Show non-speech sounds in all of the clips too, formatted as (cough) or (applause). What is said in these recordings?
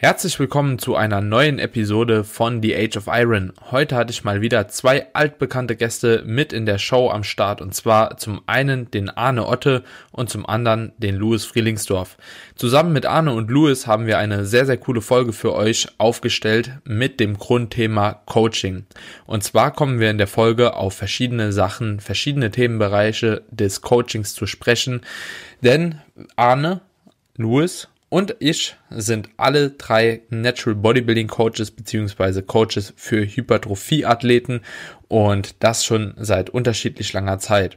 Herzlich willkommen zu einer neuen Episode von The Age of Iron. Heute hatte ich mal wieder zwei altbekannte Gäste mit in der Show am Start und zwar zum einen den Arne Otte und zum anderen den Louis Frielingsdorf. Zusammen mit Arne und Louis haben wir eine sehr, sehr coole Folge für euch aufgestellt mit dem Grundthema Coaching. Und zwar kommen wir in der Folge auf verschiedene Sachen, verschiedene Themenbereiche des Coachings zu sprechen, denn Arne, Louis und ich sind alle drei Natural Bodybuilding Coaches beziehungsweise Coaches für Hypertrophie-Athleten und das schon seit unterschiedlich langer Zeit.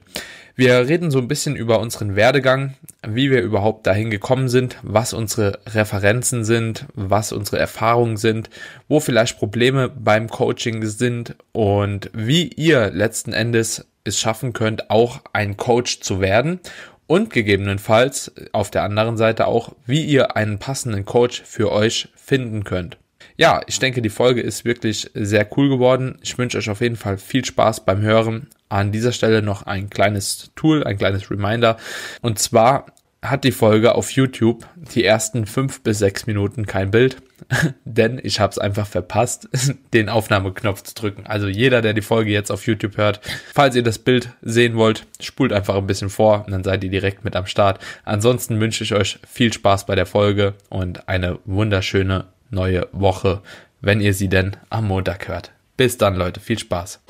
Wir reden so ein bisschen über unseren Werdegang, wie wir überhaupt dahin gekommen sind, was unsere Referenzen sind, was unsere Erfahrungen sind, wo vielleicht Probleme beim Coaching sind und wie ihr letzten Endes es schaffen könnt, auch ein Coach zu werden und gegebenenfalls auf der anderen Seite auch, wie ihr einen passenden Coach für euch finden könnt. Ja, ich denke, die Folge ist wirklich sehr cool geworden. Ich wünsche euch auf jeden Fall viel Spaß beim Hören. An dieser Stelle noch ein kleines Tool, ein kleines Reminder. Und zwar hat die Folge auf YouTube die ersten fünf bis sechs Minuten kein Bild, (laughs) denn ich habe es einfach verpasst, (laughs) den Aufnahmeknopf zu drücken. Also jeder, der die Folge jetzt auf YouTube hört, falls ihr das Bild sehen wollt, spult einfach ein bisschen vor und dann seid ihr direkt mit am Start. Ansonsten wünsche ich euch viel Spaß bei der Folge und eine wunderschöne neue Woche, wenn ihr sie denn am Montag hört. Bis dann, Leute, viel Spaß.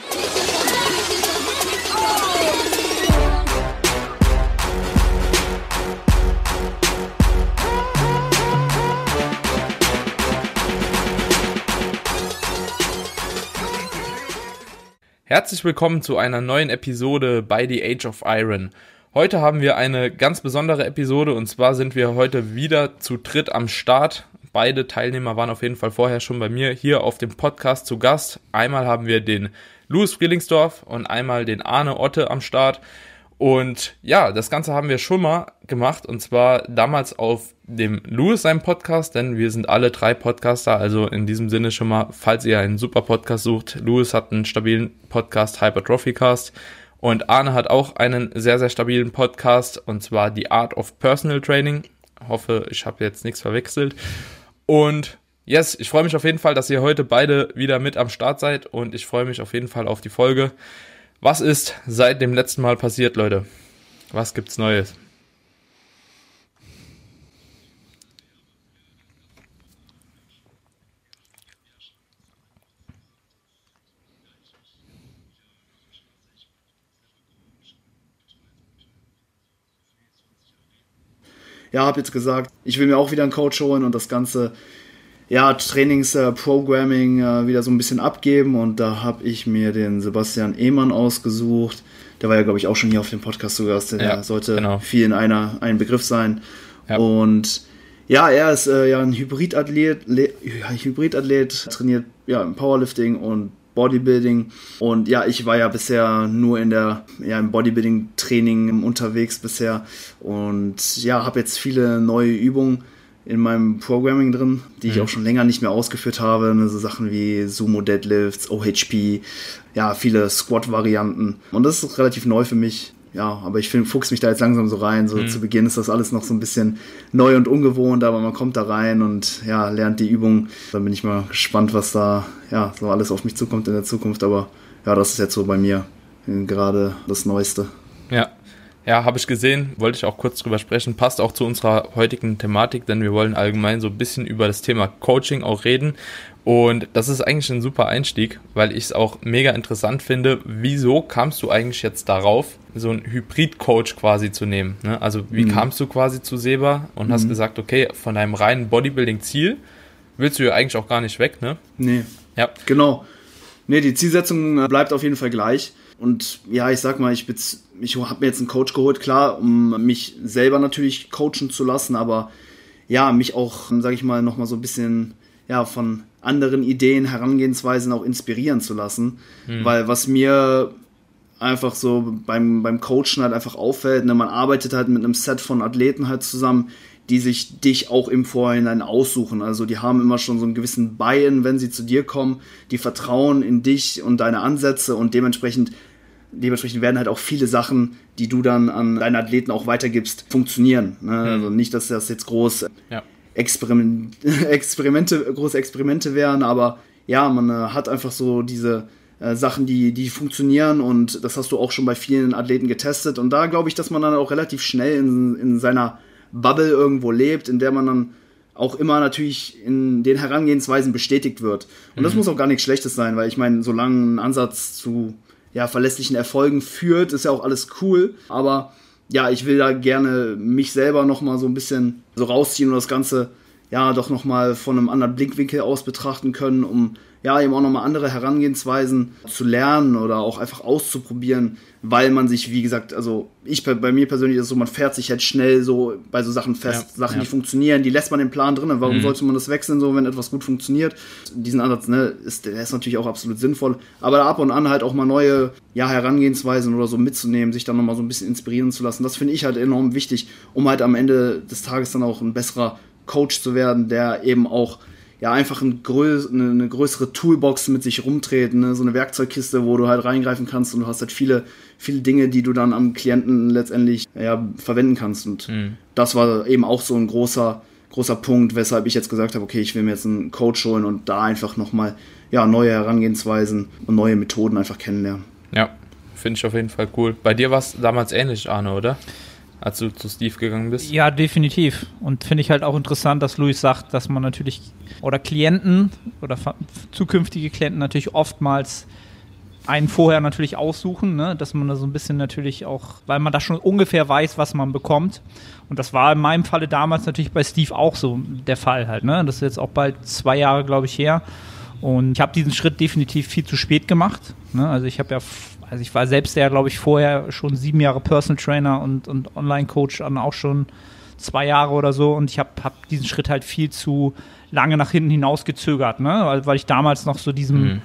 Herzlich willkommen zu einer neuen Episode bei The Age of Iron. Heute haben wir eine ganz besondere Episode und zwar sind wir heute wieder zu dritt am Start. Beide Teilnehmer waren auf jeden Fall vorher schon bei mir hier auf dem Podcast zu Gast. Einmal haben wir den Louis Frielingsdorf und einmal den Arne Otte am Start. Und ja, das Ganze haben wir schon mal gemacht und zwar damals auf dem Louis seinem Podcast, denn wir sind alle drei Podcaster, also in diesem Sinne schon mal, falls ihr einen super Podcast sucht, Louis hat einen stabilen Podcast, Hypertrophy Cast und Arne hat auch einen sehr, sehr stabilen Podcast und zwar die Art of Personal Training. Hoffe, ich habe jetzt nichts verwechselt. Und yes, ich freue mich auf jeden Fall, dass ihr heute beide wieder mit am Start seid und ich freue mich auf jeden Fall auf die Folge. Was ist seit dem letzten Mal passiert, Leute? Was gibt's Neues? Ja, habe jetzt gesagt, ich will mir auch wieder einen Coach holen und das Ganze ja, Trainingsprogramming äh, äh, wieder so ein bisschen abgeben und da habe ich mir den Sebastian Ehmann ausgesucht. Der war ja, glaube ich, auch schon hier auf dem Podcast zu Gast. Der ja, sollte genau. viel in einer, ein Begriff sein. Ja. Und ja, er ist äh, ja ein Hybridathlet, Hybridathlet, trainiert ja im Powerlifting und Bodybuilding. Und ja, ich war ja bisher nur in der, ja, im Bodybuilding-Training unterwegs bisher und ja, habe jetzt viele neue Übungen in meinem Programming drin, die mhm. ich auch schon länger nicht mehr ausgeführt habe. Ne, so Sachen wie Sumo Deadlifts, OHP, ja, viele Squat-Varianten. Und das ist relativ neu für mich. Ja, aber ich find, fuchs mich da jetzt langsam so rein. So mhm. zu Beginn ist das alles noch so ein bisschen neu und ungewohnt, aber man kommt da rein und ja, lernt die Übung. Dann bin ich mal gespannt, was da ja so alles auf mich zukommt in der Zukunft. Aber ja, das ist jetzt so bei mir gerade das Neueste. Ja, ja, habe ich gesehen, wollte ich auch kurz drüber sprechen. Passt auch zu unserer heutigen Thematik, denn wir wollen allgemein so ein bisschen über das Thema Coaching auch reden. Und das ist eigentlich ein super Einstieg, weil ich es auch mega interessant finde. Wieso kamst du eigentlich jetzt darauf, so einen Hybrid-Coach quasi zu nehmen? Ne? Also wie mhm. kamst du quasi zu Seba und mhm. hast gesagt, okay, von deinem reinen Bodybuilding-Ziel willst du ja eigentlich auch gar nicht weg, ne? Nee. Ja. Genau. Nee, die Zielsetzung bleibt auf jeden Fall gleich. Und ja, ich sag mal, ich, ich habe mir jetzt einen Coach geholt, klar, um mich selber natürlich coachen zu lassen, aber ja, mich auch, sag ich mal, nochmal so ein bisschen ja, von anderen Ideen, Herangehensweisen auch inspirieren zu lassen. Mhm. Weil was mir einfach so beim, beim Coachen halt einfach auffällt, ne, man arbeitet halt mit einem Set von Athleten halt zusammen, die sich dich auch im Vorhinein aussuchen. Also die haben immer schon so einen gewissen Buy-in, wenn sie zu dir kommen, die vertrauen in dich und deine Ansätze und dementsprechend dementsprechend werden halt auch viele Sachen, die du dann an deine Athleten auch weitergibst, funktionieren. Ne? Mhm. Also nicht, dass das jetzt groß ja. Experiment, (laughs) Experimente, große Experimente wären, aber ja, man äh, hat einfach so diese äh, Sachen, die, die funktionieren und das hast du auch schon bei vielen Athleten getestet und da glaube ich, dass man dann auch relativ schnell in, in seiner Bubble irgendwo lebt, in der man dann auch immer natürlich in den Herangehensweisen bestätigt wird. Und das mhm. muss auch gar nichts Schlechtes sein, weil ich meine, solange ein Ansatz zu ja, verlässlichen Erfolgen führt, ist ja auch alles cool. Aber ja, ich will da gerne mich selber nochmal so ein bisschen so rausziehen und das Ganze ja doch nochmal von einem anderen Blickwinkel aus betrachten können, um ja, eben auch nochmal andere Herangehensweisen zu lernen oder auch einfach auszuprobieren, weil man sich, wie gesagt, also ich bei, mir persönlich ist es so, man fährt sich halt schnell so bei so Sachen fest, ja, Sachen, ja. die funktionieren, die lässt man im Plan drin. Warum mhm. sollte man das wechseln, so wenn etwas gut funktioniert? Diesen Ansatz, ne, ist, der ist natürlich auch absolut sinnvoll, aber da ab und an halt auch mal neue ja, Herangehensweisen oder so mitzunehmen, sich dann nochmal so ein bisschen inspirieren zu lassen, das finde ich halt enorm wichtig, um halt am Ende des Tages dann auch ein besserer Coach zu werden, der eben auch ja einfach ein grö eine, eine, größere Toolbox mit sich rumtreten, ne? so eine Werkzeugkiste, wo du halt reingreifen kannst und du hast halt viele, viele Dinge, die du dann am Klienten letztendlich ja, verwenden kannst. Und mhm. das war eben auch so ein großer, großer Punkt, weshalb ich jetzt gesagt habe, okay, ich will mir jetzt einen Coach holen und da einfach nochmal ja, neue Herangehensweisen und neue Methoden einfach kennenlernen. Ja, finde ich auf jeden Fall cool. Bei dir war es damals ähnlich, Arne, oder? Als du zu Steve gegangen bist? Ja, definitiv. Und finde ich halt auch interessant, dass Luis sagt, dass man natürlich oder Klienten oder zukünftige Klienten natürlich oftmals einen vorher natürlich aussuchen, ne? dass man da so ein bisschen natürlich auch, weil man da schon ungefähr weiß, was man bekommt. Und das war in meinem Falle damals natürlich bei Steve auch so der Fall halt. Ne? Das ist jetzt auch bald zwei Jahre, glaube ich, her. Und ich habe diesen Schritt definitiv viel zu spät gemacht. Ne? Also ich habe ja also ich war selbst ja, glaube ich, vorher schon sieben Jahre Personal Trainer und, und Online-Coach dann auch schon zwei Jahre oder so und ich habe hab diesen Schritt halt viel zu lange nach hinten hinaus gezögert, ne? weil, weil ich damals noch so diesem, mhm.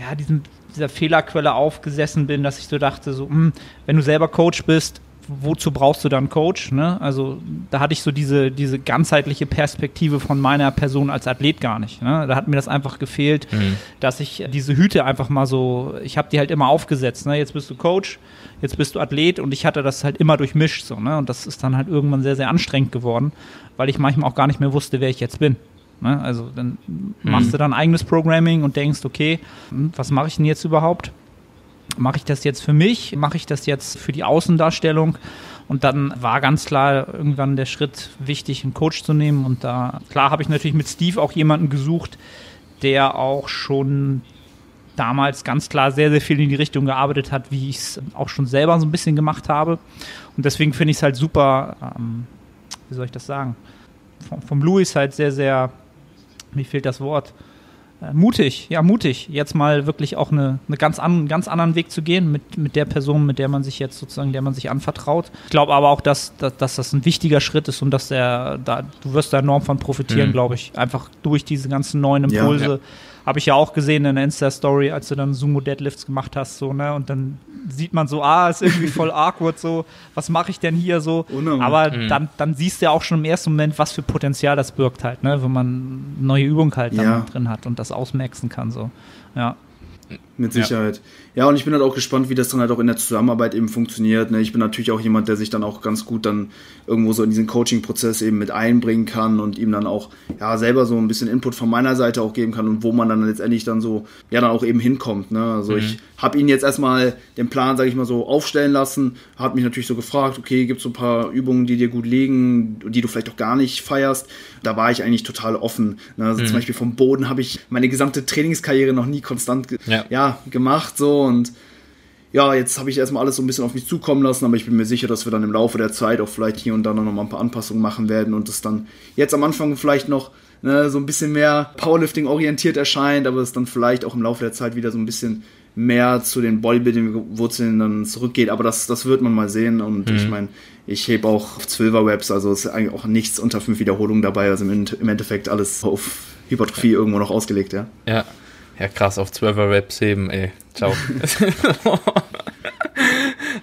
ja, diesem, dieser Fehlerquelle aufgesessen bin, dass ich so dachte, so, mh, hm, wenn du selber Coach bist, wozu brauchst du dann Coach? Ne? Also da hatte ich so diese, diese ganzheitliche Perspektive von meiner Person als Athlet gar nicht. Ne? Da hat mir das einfach gefehlt, mhm. dass ich diese Hüte einfach mal so, ich habe die halt immer aufgesetzt. Ne? Jetzt bist du Coach, jetzt bist du Athlet und ich hatte das halt immer durchmischt. So, ne? Und das ist dann halt irgendwann sehr, sehr anstrengend geworden, weil ich manchmal auch gar nicht mehr wusste, wer ich jetzt bin. Ne? Also dann mhm. machst du dann eigenes Programming und denkst, okay, hm, was mache ich denn jetzt überhaupt? Mache ich das jetzt für mich, mache ich das jetzt für die Außendarstellung? Und dann war ganz klar irgendwann der Schritt wichtig, einen Coach zu nehmen. Und da, klar, habe ich natürlich mit Steve auch jemanden gesucht, der auch schon damals ganz klar sehr, sehr viel in die Richtung gearbeitet hat, wie ich es auch schon selber so ein bisschen gemacht habe. Und deswegen finde ich es halt super, ähm, wie soll ich das sagen, vom, vom Louis halt sehr, sehr, mir fehlt das Wort, mutig, ja, mutig, jetzt mal wirklich auch eine, eine ganz an, ganz anderen Weg zu gehen mit, mit der Person, mit der man sich jetzt sozusagen, der man sich anvertraut. Ich glaube aber auch, dass, dass, dass, das ein wichtiger Schritt ist und dass der, da, du wirst da enorm von profitieren, mhm. glaube ich. Einfach durch diese ganzen neuen Impulse. Ja, ja habe ich ja auch gesehen in der Insta-Story, als du dann Sumo-Deadlifts gemacht hast, so, ne? Und dann sieht man so, ah, ist irgendwie voll (laughs) awkward, so, was mache ich denn hier so? Unheimlich. Aber mhm. dann, dann siehst du ja auch schon im ersten Moment, was für Potenzial das birgt halt, ne? Wenn man neue Übung halt ja. drin hat und das ausmaxen kann, so. Ja. Mit Sicherheit. Ja. Ja, und ich bin halt auch gespannt, wie das dann halt auch in der Zusammenarbeit eben funktioniert. Ne? Ich bin natürlich auch jemand, der sich dann auch ganz gut dann irgendwo so in diesen Coaching-Prozess eben mit einbringen kann und ihm dann auch ja selber so ein bisschen Input von meiner Seite auch geben kann und wo man dann letztendlich dann so ja dann auch eben hinkommt. Ne? Also mhm. ich habe ihn jetzt erstmal den Plan, sage ich mal so, aufstellen lassen, hat mich natürlich so gefragt, okay, gibt es so ein paar Übungen, die dir gut liegen, die du vielleicht auch gar nicht feierst. Da war ich eigentlich total offen. Ne? Also mhm. Zum Beispiel vom Boden habe ich meine gesamte Trainingskarriere noch nie konstant ja. ja gemacht so und ja, jetzt habe ich erstmal alles so ein bisschen auf mich zukommen lassen, aber ich bin mir sicher, dass wir dann im Laufe der Zeit auch vielleicht hier und da noch mal ein paar Anpassungen machen werden und es dann jetzt am Anfang vielleicht noch ne, so ein bisschen mehr Powerlifting orientiert erscheint, aber es dann vielleicht auch im Laufe der Zeit wieder so ein bisschen mehr zu den Bodybuilding-Wurzeln dann zurückgeht, aber das, das wird man mal sehen und mhm. ich meine, ich hebe auch auf 12er Webs, also ist eigentlich auch nichts unter fünf Wiederholungen dabei, also im, im Endeffekt alles auf Hypertrophie irgendwo noch ausgelegt, ja. Ja, ja krass, auf 12er Webs heben, ey, ciao. (laughs)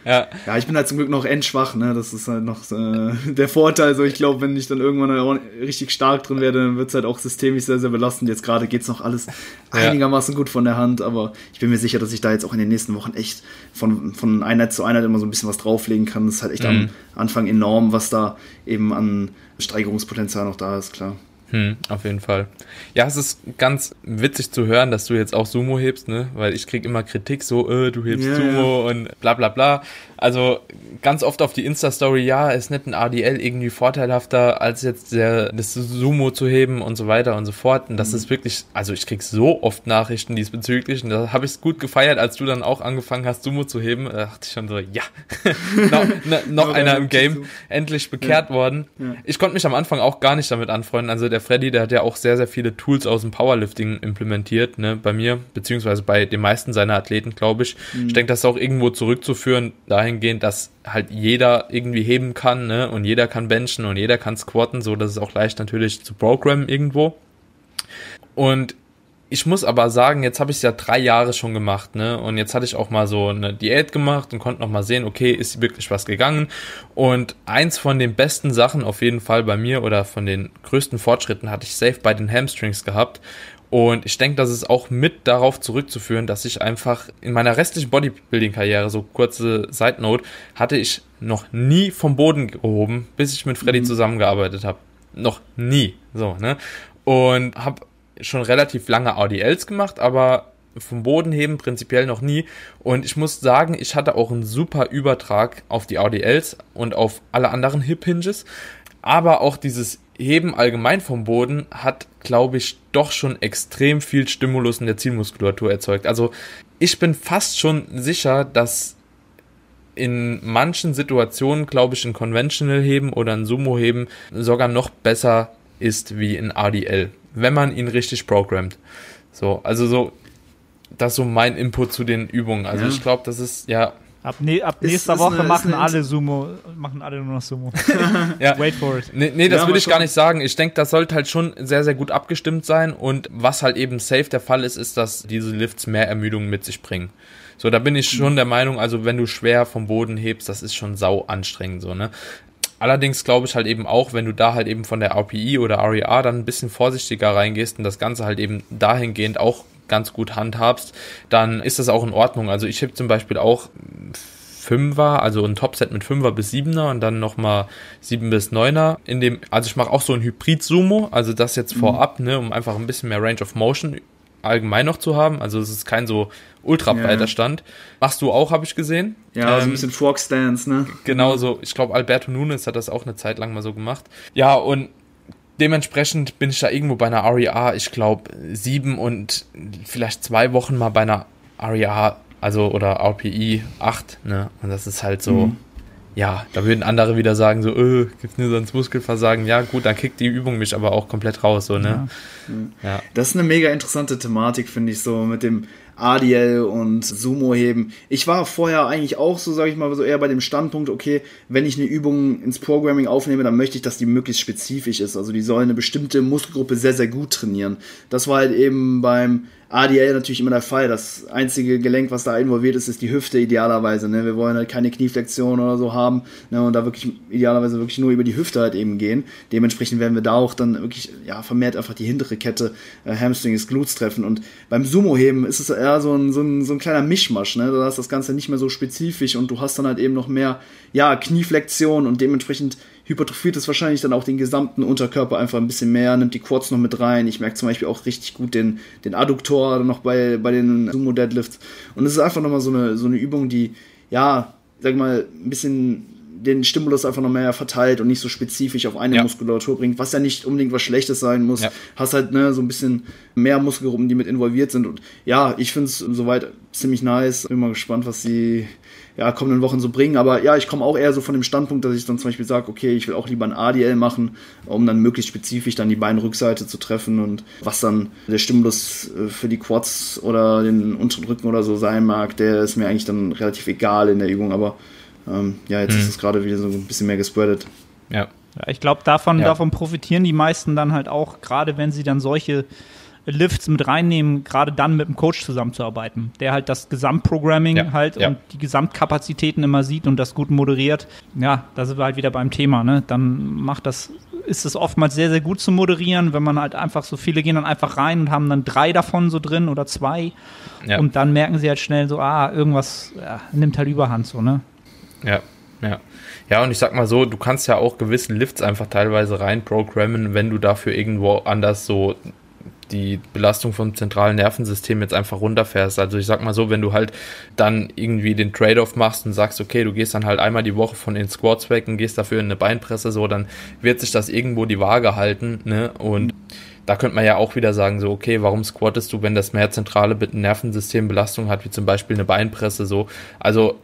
ja. ja, ich bin halt zum Glück noch endschwach, ne? Das ist halt noch äh, der Vorteil. So, ich glaube, wenn ich dann irgendwann richtig stark drin werde, dann wird es halt auch systemisch sehr, sehr belastend. Jetzt gerade geht es noch alles ja. einigermaßen gut von der Hand, aber ich bin mir sicher, dass ich da jetzt auch in den nächsten Wochen echt von, von Einheit zu Einheit immer so ein bisschen was drauflegen kann. Das ist halt echt mhm. am Anfang enorm, was da eben an Steigerungspotenzial noch da ist, klar. Hm, auf jeden Fall. Ja, es ist ganz witzig zu hören, dass du jetzt auch Sumo hebst, ne? Weil ich krieg immer Kritik, so, äh, du hebst yeah, Sumo und bla bla bla. Also ganz oft auf die Insta-Story, ja, ist nicht ein ADL irgendwie vorteilhafter, als jetzt der, das Sumo zu heben und so weiter und so fort. Und das mhm. ist wirklich, also ich krieg so oft Nachrichten diesbezüglich und da habe ich es gut gefeiert, als du dann auch angefangen hast, Sumo zu heben. Da dachte ich schon so, ja, no, (laughs) no, noch einer im Game, endlich bekehrt ja. worden. Ja. Ich konnte mich am Anfang auch gar nicht damit anfreunden. Also der Freddy, der hat ja auch sehr, sehr viele Tools aus dem Powerlifting implementiert, ne, bei mir, beziehungsweise bei den meisten seiner Athleten, glaube ich. Mhm. Ich denke, das ist auch irgendwo zurückzuführen, dahin dahingehend, dass halt jeder irgendwie heben kann, ne? Und jeder kann benchen und jeder kann squatten, so dass es auch leicht natürlich zu programmen irgendwo. Und ich muss aber sagen, jetzt habe ich es ja drei Jahre schon gemacht, ne? Und jetzt hatte ich auch mal so eine Diät gemacht und konnte noch mal sehen, okay, ist wirklich was gegangen. Und eins von den besten Sachen auf jeden Fall bei mir oder von den größten Fortschritten hatte ich safe bei den Hamstrings gehabt. Und ich denke, das ist auch mit darauf zurückzuführen, dass ich einfach in meiner restlichen Bodybuilding-Karriere, so kurze Side Note, hatte ich noch nie vom Boden gehoben, bis ich mit Freddy mhm. zusammengearbeitet habe. Noch nie. So, ne? Und habe schon relativ lange ADLs gemacht, aber vom Boden heben prinzipiell noch nie. Und ich muss sagen, ich hatte auch einen super Übertrag auf die ADLs und auf alle anderen Hip Hinges. Aber auch dieses Heben allgemein vom Boden hat, glaube ich, doch schon extrem viel Stimulus in der Zielmuskulatur erzeugt. Also ich bin fast schon sicher, dass in manchen Situationen, glaube ich, ein Conventional Heben oder ein Sumo Heben sogar noch besser ist wie ein ADL, wenn man ihn richtig programmt. So, also so, das ist so mein Input zu den Übungen. Also ja. ich glaube, das ist ja Ab, ne, ab nächster ist Woche eine, machen alle Sumo, machen alle nur noch Sumo. (laughs) ja. Wait for it. Nee, nee das ja, würde ich gar nicht sagen. Ich denke, das sollte halt schon sehr, sehr gut abgestimmt sein. Und was halt eben safe der Fall ist, ist, dass diese Lifts mehr Ermüdung mit sich bringen. So, da bin ich schon der Meinung, also wenn du schwer vom Boden hebst, das ist schon sau anstrengend, so, ne? Allerdings glaube ich halt eben auch, wenn du da halt eben von der RPI oder RER e dann ein bisschen vorsichtiger reingehst und das Ganze halt eben dahingehend auch ganz gut handhabst, dann ist das auch in Ordnung. Also ich habe zum Beispiel auch Fünfer, also ein Topset mit Fünfer bis Siebener und dann nochmal Sieben bis Neuner. In dem, also ich mache auch so ein Hybrid-Sumo, also das jetzt mhm. vorab, ne, um einfach ein bisschen mehr Range of Motion allgemein noch zu haben. Also es ist kein so ultra breiter ja. Stand. Machst du auch, habe ich gesehen. Ja, ähm, so ein bisschen Fork Stance, ne? Genau so. Ich glaube, Alberto Nunes hat das auch eine Zeit lang mal so gemacht. Ja, und dementsprechend bin ich da irgendwo bei einer REA, ich glaube, sieben und vielleicht zwei Wochen mal bei einer REA, also oder RPI 8, ne? Und das ist halt so, mhm. Ja, da würden andere wieder sagen, so, äh, gibt's nur sonst Muskelversagen. Ja, gut, dann kickt die Übung mich aber auch komplett raus, so, ne? Ja. ja. Das ist eine mega interessante Thematik, finde ich, so mit dem ADL und Sumo heben. Ich war vorher eigentlich auch so, sage ich mal, so eher bei dem Standpunkt, okay, wenn ich eine Übung ins Programming aufnehme, dann möchte ich, dass die möglichst spezifisch ist. Also die soll eine bestimmte Muskelgruppe sehr, sehr gut trainieren. Das war halt eben beim ADL natürlich immer der Fall. Das einzige Gelenk, was da involviert ist, ist die Hüfte idealerweise. Ne? Wir wollen halt keine Knieflexion oder so haben ne? und da wirklich idealerweise wirklich nur über die Hüfte halt eben gehen. Dementsprechend werden wir da auch dann wirklich ja, vermehrt einfach die hintere Kette äh, Hamstrings, Glutes treffen. Und beim Sumo-Heben ist es eher so ein, so ein, so ein kleiner Mischmasch. Ne? Da ist das Ganze nicht mehr so spezifisch und du hast dann halt eben noch mehr ja, Knieflexion und dementsprechend hypertrophiert es wahrscheinlich dann auch den gesamten Unterkörper einfach ein bisschen mehr, nimmt die Quads noch mit rein. Ich merke zum Beispiel auch richtig gut den, den Adduktor noch bei, bei den Sumo Deadlifts. Und es ist einfach nochmal so eine, so eine Übung, die, ja, sag mal, ein bisschen den Stimulus einfach noch mehr verteilt und nicht so spezifisch auf eine ja. Muskulatur bringt, was ja nicht unbedingt was Schlechtes sein muss. Ja. Hast halt ne, so ein bisschen mehr Muskelgruppen, die mit involviert sind. Und ja, ich finde es soweit ziemlich nice. Bin mal gespannt, was die ja, kommenden Wochen so bringen. Aber ja, ich komme auch eher so von dem Standpunkt, dass ich dann zum Beispiel sage, okay, ich will auch lieber ein ADL machen, um dann möglichst spezifisch dann die Beinrückseite zu treffen und was dann der Stimulus äh, für die Quads oder den unteren Rücken oder so sein mag, der ist mir eigentlich dann relativ egal in der Übung. Aber ähm, ja, jetzt mhm. ist es gerade wieder so ein bisschen mehr gespreadet. Ja. ja ich glaube, davon, ja. davon profitieren die meisten dann halt auch, gerade wenn sie dann solche Lifts mit reinnehmen, gerade dann mit dem Coach zusammenzuarbeiten, der halt das Gesamtprogramming Ja, halt ja. und die Gesamtkapazitäten immer sieht und das gut moderiert. Ja, da sind wir halt wieder beim Thema, ne? Dann macht das, ist es oftmals sehr, sehr gut zu moderieren, wenn man halt einfach so viele gehen dann einfach rein und haben dann drei davon so drin oder zwei. Ja. Und dann merken sie halt schnell so, ah, irgendwas ja, nimmt halt überhand so, ne? Ja, ja. Ja, und ich sag mal so, du kannst ja auch gewisse Lifts einfach teilweise reinprogrammen, wenn du dafür irgendwo anders so die Belastung vom zentralen Nervensystem jetzt einfach runterfährst. Also ich sag mal so, wenn du halt dann irgendwie den Trade-off machst und sagst, okay, du gehst dann halt einmal die Woche von den Squats weg und gehst dafür in eine Beinpresse, so, dann wird sich das irgendwo die Waage halten, ne? Und da könnte man ja auch wieder sagen, so, okay, warum squattest du, wenn das mehr zentrale Nervensystembelastung hat, wie zum Beispiel eine Beinpresse, so. Also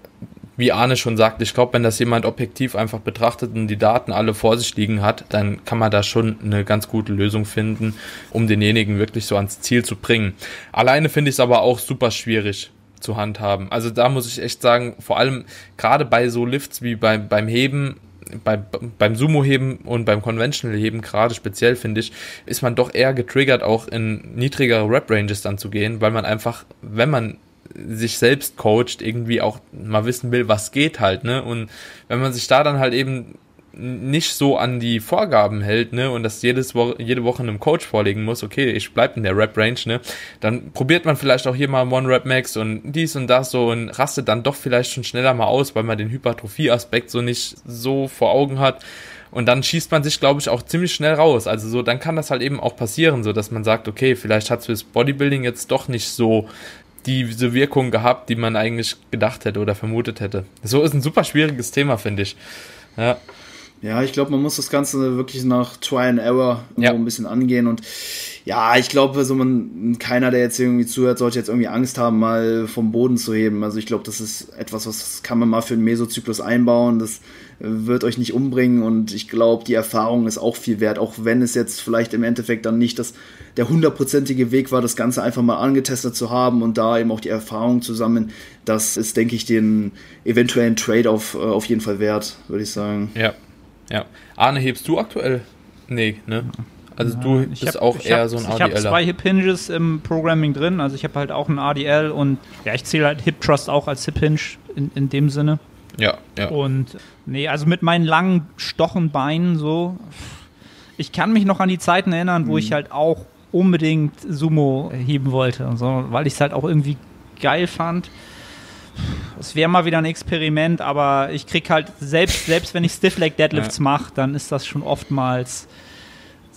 wie Arne schon sagt, ich glaube, wenn das jemand objektiv einfach betrachtet und die Daten alle vor sich liegen hat, dann kann man da schon eine ganz gute Lösung finden, um denjenigen wirklich so ans Ziel zu bringen. Alleine finde ich es aber auch super schwierig zu handhaben. Also da muss ich echt sagen, vor allem gerade bei so Lifts wie beim, beim Heben, bei, beim Sumo-Heben und beim Conventional-Heben gerade speziell, finde ich, ist man doch eher getriggert, auch in niedrigere Rep-Ranges dann zu gehen, weil man einfach, wenn man sich selbst coacht, irgendwie auch mal wissen will, was geht halt, ne? Und wenn man sich da dann halt eben nicht so an die Vorgaben hält, ne, und das jedes Woche, jede Woche einem Coach vorlegen muss, okay, ich bleib in der Rap-Range, ne, dann probiert man vielleicht auch hier mal One-Rap-Max und dies und das so und rastet dann doch vielleicht schon schneller mal aus, weil man den Hypertrophie-Aspekt so nicht so vor Augen hat. Und dann schießt man sich, glaube ich, auch ziemlich schnell raus. Also so, dann kann das halt eben auch passieren, so dass man sagt, okay, vielleicht hat fürs Bodybuilding jetzt doch nicht so diese Wirkung gehabt, die man eigentlich gedacht hätte oder vermutet hätte. So ist ein super schwieriges Thema, finde ich. Ja. Ja, ich glaube, man muss das Ganze wirklich nach Try and Error Ja. so ein bisschen angehen und ja, ich glaube, so man, keiner, der jetzt irgendwie zuhört, sollte jetzt irgendwie Angst haben, mal vom Boden zu heben. Also ich glaube, das ist etwas, was kann man mal für einen Mesozyklus einbauen. Das wird euch nicht umbringen und ich glaube, die Erfahrung ist auch viel wert, auch wenn es jetzt vielleicht im Endeffekt dann nicht das, der hundertprozentige Weg war, das Ganze einfach mal angetestet zu haben und da eben auch die Erfahrung zusammen. Das ist, denke ich, den eventuellen Trade-off äh, auf jeden Fall wert, würde ich sagen. Ja. Ja. Arne, hebst du aktuell? Nee, ne? Also du Ich bist hab- auch ich eher hab, so ein Ich habe zwei. Hip Hinges im Programming drin, also ich habe halt auch ein ADL und ja, ich zähle halt Hip Trust auch als Hip Hinge in, in dem Sinne. Ja, ja. Und nee, also mit meinen langen stochen Beinen so. Ich kann mich noch an die Zeiten erinnern, wo ich halt auch unbedingt Sumo heben wollte, und so, weil ich es halt auch irgendwie geil fand. Es wäre mal wieder ein Experiment, aber ich krieg halt selbst, selbst wenn ich Stiff Leg Deadlifts mache, dann ist das schon oftmals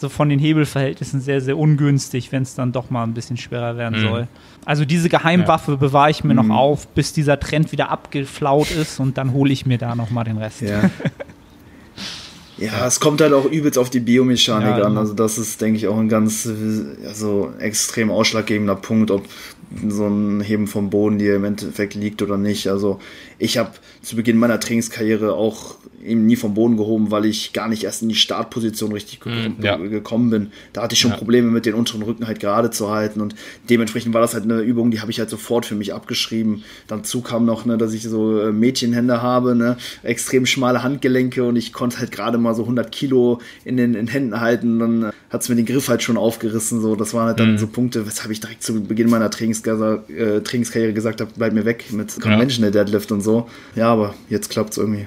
so von den Hebelverhältnissen sehr, sehr ungünstig, wenn es dann doch mal ein bisschen schwerer werden Mhm. soll. Also diese Geheimwaffe bewahre ich mir noch auf, bis dieser Trend wieder abgeflaut ist und dann hole ich mir da noch mal den Rest. Ja. (laughs) Ja, es kommt halt auch übelst auf die Biomechanik Ja, an. genau. Also das ist, denke ich, auch ein ganz also extrem ausschlaggebender Punkt, ob so ein Heben vom Boden dir im Endeffekt liegt oder nicht. Also ich habe zu Beginn meiner Trainingskarriere auch eben nie vom Boden gehoben, weil ich gar nicht erst in die Startposition richtig ge Mm, ja. gekommen bin. Da hatte ich schon Ja. Probleme mit den unteren Rücken halt gerade zu halten und dementsprechend war das halt eine Übung, die habe ich halt sofort für mich abgeschrieben. Dazu kam noch, ne, dass ich so äh, Mädchenhände habe, ne, extrem schmale Handgelenke und ich konnte halt gerade mal so 100 Kilo in den in Händen halten. Dann äh, hat's mir den Griff halt schon aufgerissen. So, das waren halt dann Mhm. so Punkte, weshalb ich direkt zu Beginn meiner Trainings äh, Trainingskarriere gesagt habe, bleib mir weg mit Conventional Deadlift und so. Ja, aber jetzt klappt's irgendwie.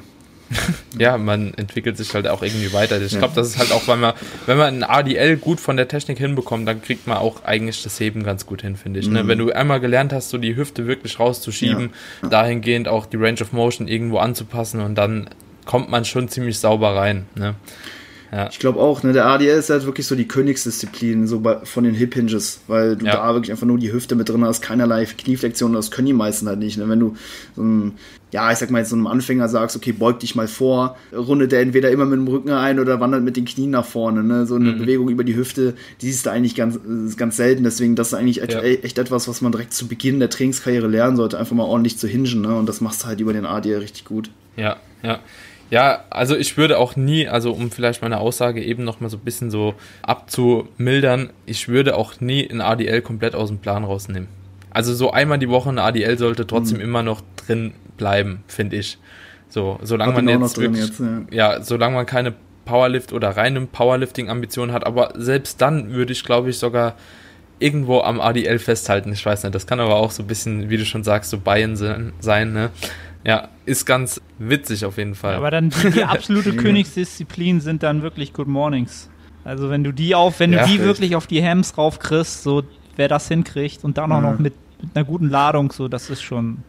(laughs) Ja, man entwickelt sich halt auch irgendwie weiter. Ich glaube, das ist halt auch, weil man, wenn man ein ADL gut von der Technik hinbekommt, dann kriegt man auch eigentlich das Heben ganz gut hin, finde ich. Ne? Wenn du einmal gelernt hast, so die Hüfte wirklich rauszuschieben, dahingehend auch die Range of Motion irgendwo anzupassen und dann kommt man schon ziemlich sauber rein. Ne? Ich glaube auch, ne, der ADL ist halt wirklich so die Königsdisziplin so bei, von den Hip Hinges, weil du Ja. da wirklich einfach nur die Hüfte mit drin hast, keinerlei Knieflexion, das können die meisten halt nicht. Ne? Wenn du so ein, ja, ich sag mal jetzt so einem Anfänger sagst, okay, beug dich mal vor, rundet der entweder immer mit dem Rücken ein oder wandert mit den Knien nach vorne. Ne? So eine Mhm. Bewegung über die Hüfte, die siehst du eigentlich ganz, ganz selten. Deswegen, das ist eigentlich echt, Ja. echt etwas, was man direkt zu Beginn der Trainingskarriere lernen sollte, einfach mal ordentlich zu hingen. Ne? Und das machst du halt über den ADL richtig gut. Ja, ja. Ja, also ich würde auch nie, also um vielleicht meine Aussage eben nochmal so ein bisschen so abzumildern, ich würde auch nie ein ADL komplett aus dem Plan rausnehmen. Also so einmal die Woche ein ADL sollte trotzdem immer noch drin bleiben, finde ich. So, solange man jetzt wirklich, jetzt, ja. ja, solange man keine Powerlift oder reine Powerlifting-Ambitionen hat, aber selbst dann würde ich, glaube ich, sogar irgendwo am ADL festhalten. Ich weiß nicht, das kann aber auch so ein bisschen, wie du schon sagst, so Bayern sein, ne? Ja, ist ganz witzig auf jeden Fall. Aber dann die, die (laughs) absolute (laughs) Königsdisziplin sind dann wirklich Good Mornings. Also wenn du die auf, wenn du ja, die wirklich auf die Hams raufkriegst, so wer das hinkriegt und dann auch mhm. noch mit, mit, einer guten Ladung, so das ist schon,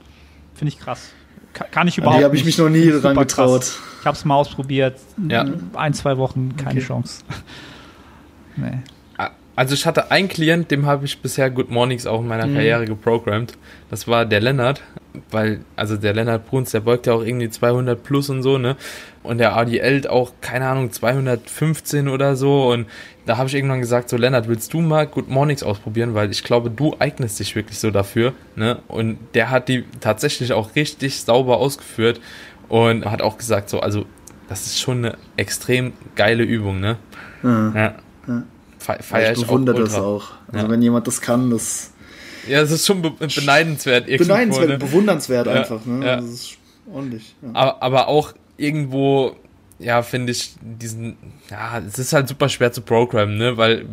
finde ich krass. Kann, kann ich überhaupt. Die habe ich mich noch nie dran getraut. Krass. Ich habe es mal ausprobiert. Ja. Ein, zwei Wochen, keine okay. Chance. (laughs) nee. Also ich hatte einen Klient, dem habe ich bisher Good Mornings auch in meiner mhm. Karriere geprogrammt. Das war der Lennart, weil, also der Lennart Bruns, der beugt ja auch irgendwie 200 plus und so, ne? Und der ADL auch, keine Ahnung, 215 oder so. Und da habe ich irgendwann gesagt, so Lennart, willst du mal Good Mornings ausprobieren? Weil ich glaube, du eignest dich wirklich so dafür, ne? Und der hat die tatsächlich auch richtig sauber ausgeführt und hat auch gesagt, so, also das ist schon eine extrem geile Übung, ne? Mhm. Ja. ja feiere ich, ich bewundere das auch. Also ja. wenn jemand das kann, das. Ja, es ist schon be beneidenswert. Beneidenswert, ne? bewundernswert ja, einfach. Ne? Ja. Das ist ordentlich. Aber, aber auch irgendwo, ja, finde ich diesen, ja, es ist halt super schwer zu programmen, ne, weil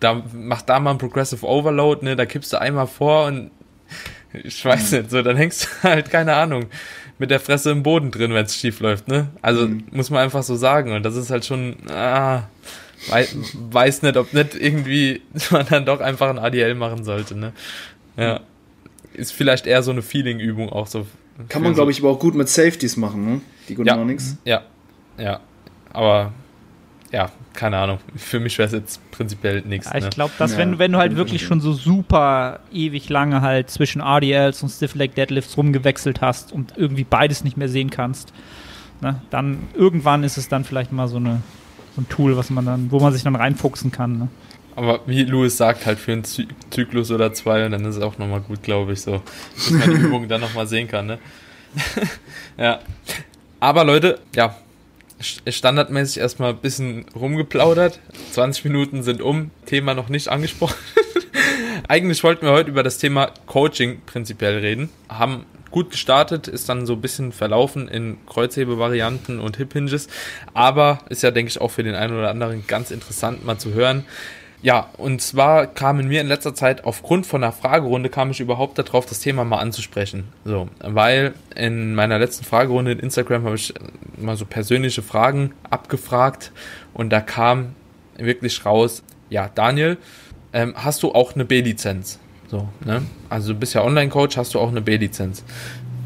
da macht da mal ein Progressive Overload, ne, da kippst du einmal vor und (laughs) ich weiß mhm. nicht, so, dann hängst du (laughs) halt, keine Ahnung, mit der Fresse im Boden drin, wenn es schief läuft, ne? Also mhm. muss man einfach so sagen und das ist halt schon, ah, weiß, weiß nicht, ob nicht irgendwie (laughs) man dann doch einfach ein ADL machen sollte, ne? Ja. Ist vielleicht eher so eine Feeling-Übung auch so. Kann man, so. glaube ich, aber auch gut mit Safeties machen, ne? Die Good ja, Mornings. Ja, ja. Aber ja, keine Ahnung. Für mich wäre es jetzt prinzipiell nichts. Ja, ich glaube, dass ja, wenn, wenn du halt wirklich schon so super ewig lange halt zwischen RDLs und Stiff Leg Deadlifts rumgewechselt hast und irgendwie beides nicht mehr sehen kannst, ne, dann irgendwann ist es dann vielleicht mal so eine so ein Tool, was man dann, wo man sich dann reinfuchsen kann. Ne? Aber wie Louis sagt, halt für einen Zy Zyklus oder zwei und dann ist es auch nochmal gut, glaube ich, so. Dass man die (laughs) Übung dann nochmal sehen kann, ne? (laughs) ja. Aber Leute, ja, standardmäßig erstmal ein bisschen rumgeplaudert. 20 Minuten sind um, Thema noch nicht angesprochen. (laughs) Eigentlich wollten wir heute über das Thema Coaching prinzipiell reden. Haben gut gestartet, ist dann so ein bisschen verlaufen in Kreuzhebevarianten und Hip Hinges, aber ist ja, denke ich, auch für den einen oder anderen ganz interessant mal zu hören. Ja, und zwar kamen mir in letzter Zeit aufgrund von einer Fragerunde kam ich überhaupt darauf, das Thema mal anzusprechen. So, weil in meiner letzten Fragerunde in Instagram habe ich mal so persönliche Fragen abgefragt und da kam wirklich raus, ja, Daniel, ähm, hast du auch eine B-Lizenz? So, ne? Also du bist ja Online-Coach, hast du auch eine B-Lizenz?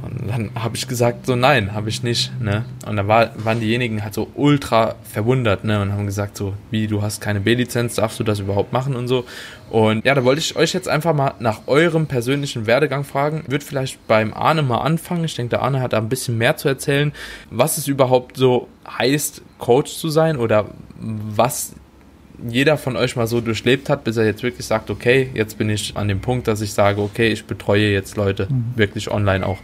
Und dann habe ich gesagt, so nein, habe ich nicht. Ne? Und dann war, waren diejenigen halt so ultra verwundert ne? und haben gesagt, so wie, du hast keine B-Lizenz, darfst du das überhaupt machen und so. Und ja, da wollte ich euch jetzt einfach mal nach eurem persönlichen Werdegang fragen. Wird vielleicht beim Arne mal anfangen. Ich denke, der Arne hat da ein bisschen mehr zu erzählen, was es überhaupt so heißt, Coach zu sein oder was jeder von euch mal so durchlebt hat, bis er jetzt wirklich sagt, okay, jetzt bin ich an dem Punkt, dass ich sage, okay, ich betreue jetzt Leute mhm. wirklich online auch.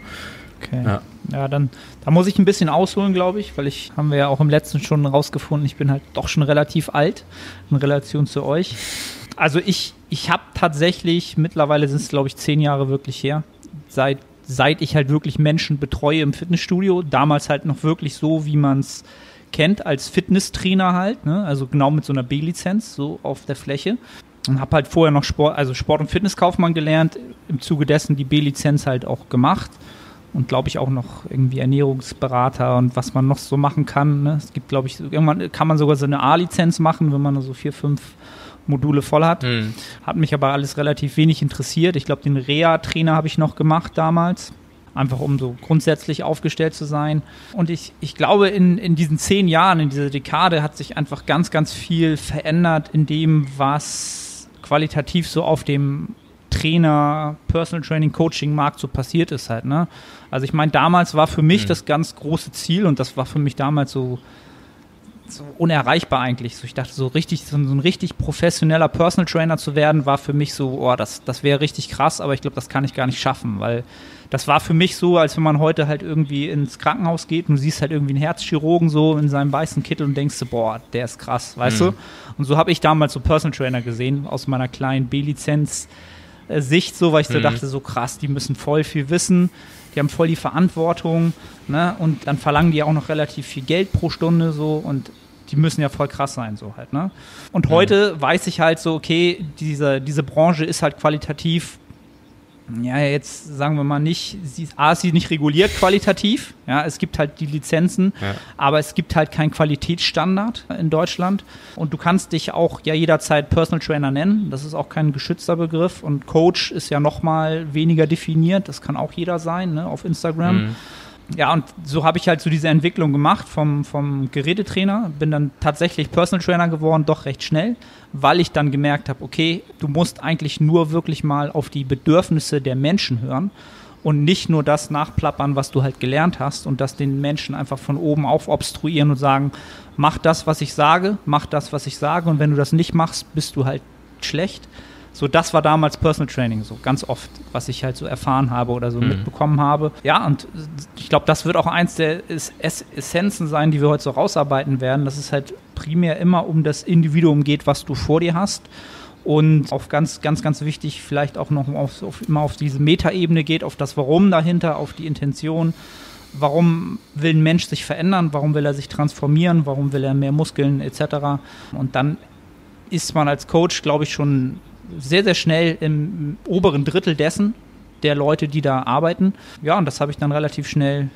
Okay. Ja. ja, dann da muss ich ein bisschen ausholen, glaube ich, weil ich haben wir ja auch im letzten schon rausgefunden, ich bin halt doch schon relativ alt in Relation zu euch. Also ich, ich habe tatsächlich, mittlerweile sind es glaube ich zehn Jahre wirklich her, seit, seit ich halt wirklich Menschen betreue im Fitnessstudio, damals halt noch wirklich so, wie man es kennt als Fitnesstrainer halt, ne? also genau mit so einer B-Lizenz, so auf der Fläche. Und habe halt vorher noch Sport, also Sport- und Fitnesskaufmann gelernt, im Zuge dessen die B-Lizenz halt auch gemacht und glaube ich auch noch irgendwie Ernährungsberater und was man noch so machen kann. Ne? Es gibt, glaube ich, irgendwann kann man sogar so eine A-Lizenz machen, wenn man so vier, fünf Module voll hat. Mhm. Hat mich aber alles relativ wenig interessiert. Ich glaube, den Reha-Trainer habe ich noch gemacht damals einfach um so grundsätzlich aufgestellt zu sein. Und ich, ich glaube, in, in diesen zehn Jahren, in dieser Dekade hat sich einfach ganz, ganz viel verändert in dem, was qualitativ so auf dem Trainer, Personal Training, Coaching Markt so passiert ist halt. Ne? Also ich meine, damals war für mich mhm. das ganz große Ziel und das war für mich damals so so unerreichbar eigentlich. So, ich dachte, so richtig, so ein richtig professioneller Personal Trainer zu werden, war für mich so, oh, das, das wäre richtig krass, aber ich glaube, das kann ich gar nicht schaffen, weil das war für mich so, als wenn man heute halt irgendwie ins Krankenhaus geht und du siehst halt irgendwie einen Herzchirurgen so in seinem weißen Kittel und denkst, boah, der ist krass, weißt mhm. du? Und so habe ich damals so Personal Trainer gesehen, aus meiner kleinen B-Lizenz. Sicht so, weil ich so mhm. dachte, so krass, die müssen voll viel wissen, die haben voll die Verantwortung, ne? Und dann verlangen die auch noch relativ viel Geld pro Stunde so und die müssen ja voll krass sein, so halt, ne? Und heute mhm. weiß ich halt so, okay, diese, diese Branche ist halt qualitativ ja, jetzt sagen wir mal nicht, sie ist, A, ist sie nicht reguliert qualitativ, ja, es gibt halt die Lizenzen, ja. aber es gibt halt keinen Qualitätsstandard in Deutschland. Und du kannst dich auch ja jederzeit Personal Trainer nennen, das ist auch kein geschützter Begriff. Und Coach ist ja nochmal weniger definiert, das kann auch jeder sein, ne, auf Instagram. Mhm ja, und so habe ich halt so diese Entwicklung gemacht vom, vom Gerätetrainer, bin dann tatsächlich Personal Trainer geworden, doch recht schnell, weil ich dann gemerkt habe, okay, du musst eigentlich nur wirklich mal auf die Bedürfnisse der Menschen hören und nicht nur das nachplappern, was du halt gelernt hast und das den Menschen einfach von oben auf obstruieren und sagen, mach das, was ich sage, mach das, was ich sage. Und wenn du das nicht machst, bist du halt schlecht so, das war damals Personal Training, so ganz oft, was ich halt so erfahren habe oder so mhm. mitbekommen habe. Ja, und ich glaube, das wird auch eins der Essenzen sein, die wir heute so rausarbeiten werden, dass es halt primär immer um das Individuum geht, was du vor dir hast. Und auf ganz, ganz, ganz wichtig, vielleicht auch noch auf, auf, immer auf diese Metaebene geht, auf das Warum dahinter, auf die Intention. Warum will ein Mensch sich verändern? Warum will er sich transformieren? Warum will er mehr Muskeln etc.? Und dann ist man als Coach, glaube ich, schon sehr, sehr schnell im oberen Drittel dessen, der Leute, die da arbeiten. Ja, und das habe ich dann relativ schnell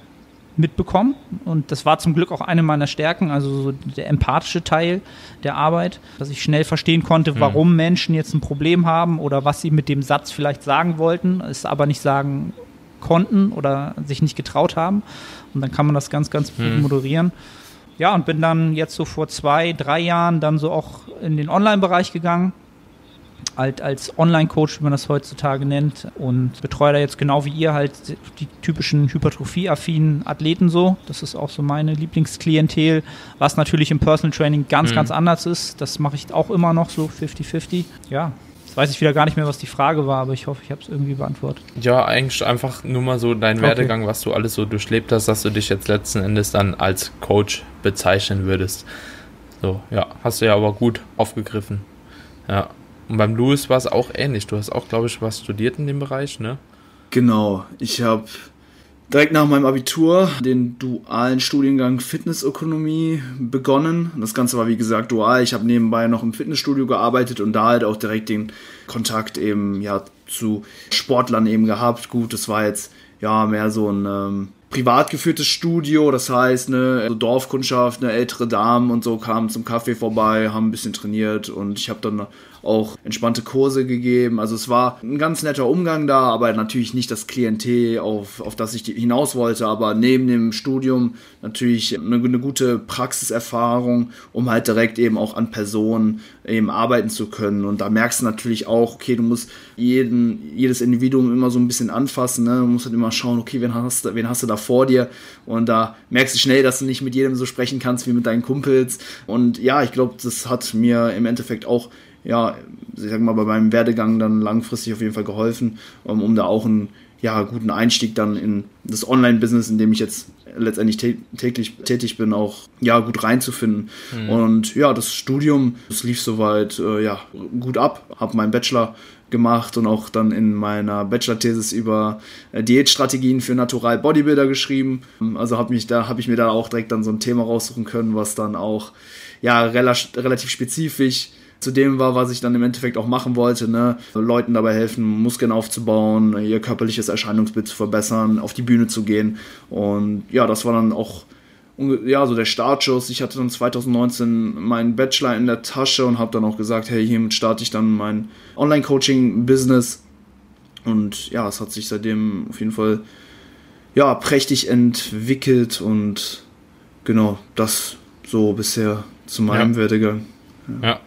mitbekommen. Und das war zum Glück auch eine meiner Stärken, also so der empathische Teil der Arbeit, dass ich schnell verstehen konnte, mhm. warum mhm. Menschen jetzt ein Problem haben oder was sie mit dem Satz vielleicht sagen wollten, es aber nicht sagen konnten oder sich nicht getraut haben. Und dann kann man das ganz, ganz gut mhm. moderieren. Ja, und bin dann jetzt so vor zwei, drei Jahren dann so auch in den Online-Bereich gegangen halt als Online-Coach, wie man das heutzutage nennt, und betreue da jetzt genau wie ihr halt die typischen hypertrophie-affinen Athleten so. Das ist auch so meine Lieblingsklientel, was natürlich im Personal Training ganz, mhm. ganz anders ist. Das mache ich auch immer noch so 50-50. Ja, Jetzt weiß ich wieder gar nicht mehr, was die Frage war, aber ich hoffe, ich habe es irgendwie beantwortet. Ja, eigentlich einfach nur mal so dein okay. Werdegang, was du alles so durchlebt hast, dass du dich jetzt letzten Endes dann als Coach bezeichnen würdest. So, ja, hast du ja aber gut aufgegriffen. Ja. Und beim Louis war es auch ähnlich. Du hast auch, glaube ich, was studiert in dem Bereich, ne? Genau. Ich habe direkt nach meinem Abitur den dualen Studiengang Fitnessökonomie begonnen. Das Ganze war wie gesagt dual. Ich habe nebenbei noch im Fitnessstudio gearbeitet und da halt auch direkt den Kontakt eben ja zu Sportlern eben gehabt. Gut, das war jetzt ja mehr so ein ähm, privat geführtes Studio, das heißt, ne, also Dorfkundschaft, ne, ältere Damen und so kamen zum Kaffee vorbei, haben ein bisschen trainiert und ich habe dann auch entspannte Kurse gegeben. Also es war ein ganz netter Umgang da, aber natürlich nicht das Klientel, auf, auf das ich hinaus wollte, aber neben dem Studium natürlich eine, eine gute Praxiserfahrung, um halt direkt eben auch an Personen eben arbeiten zu können. Und da merkst du natürlich auch, okay, du musst jeden, jedes Individuum immer so ein bisschen anfassen, ne? du musst halt immer schauen, okay, wen hast, wen hast du da vor dir? Und da merkst du schnell, dass du nicht mit jedem so sprechen kannst wie mit deinen Kumpels. Und ja, ich glaube, das hat mir im Endeffekt auch ja, ich sag mal, bei meinem Werdegang dann langfristig auf jeden Fall geholfen, um, um da auch einen ja, guten Einstieg dann in das Online-Business, in dem ich jetzt letztendlich täglich tätig bin, auch ja, gut reinzufinden. Mhm. Und ja, das Studium, das lief soweit äh, ja, gut ab, habe meinen Bachelor gemacht und auch dann in meiner Bachelor-Thesis über äh, Diätstrategien für Natural Bodybuilder geschrieben. Also habe mich da habe ich mir da auch direkt dann so ein Thema raussuchen können, was dann auch ja rela relativ spezifisch zu dem war, was ich dann im Endeffekt auch machen wollte, ne? Leuten dabei helfen, Muskeln aufzubauen, ihr körperliches Erscheinungsbild zu verbessern, auf die Bühne zu gehen. Und ja, das war dann auch ja, so der Startschuss. Ich hatte dann 2019 meinen Bachelor in der Tasche und habe dann auch gesagt, hey, hiermit starte ich dann mein Online-Coaching-Business. Und ja, es hat sich seitdem auf jeden Fall ja, prächtig entwickelt und genau, das so bisher zu meinem ja. Werdegang. Ja. ja.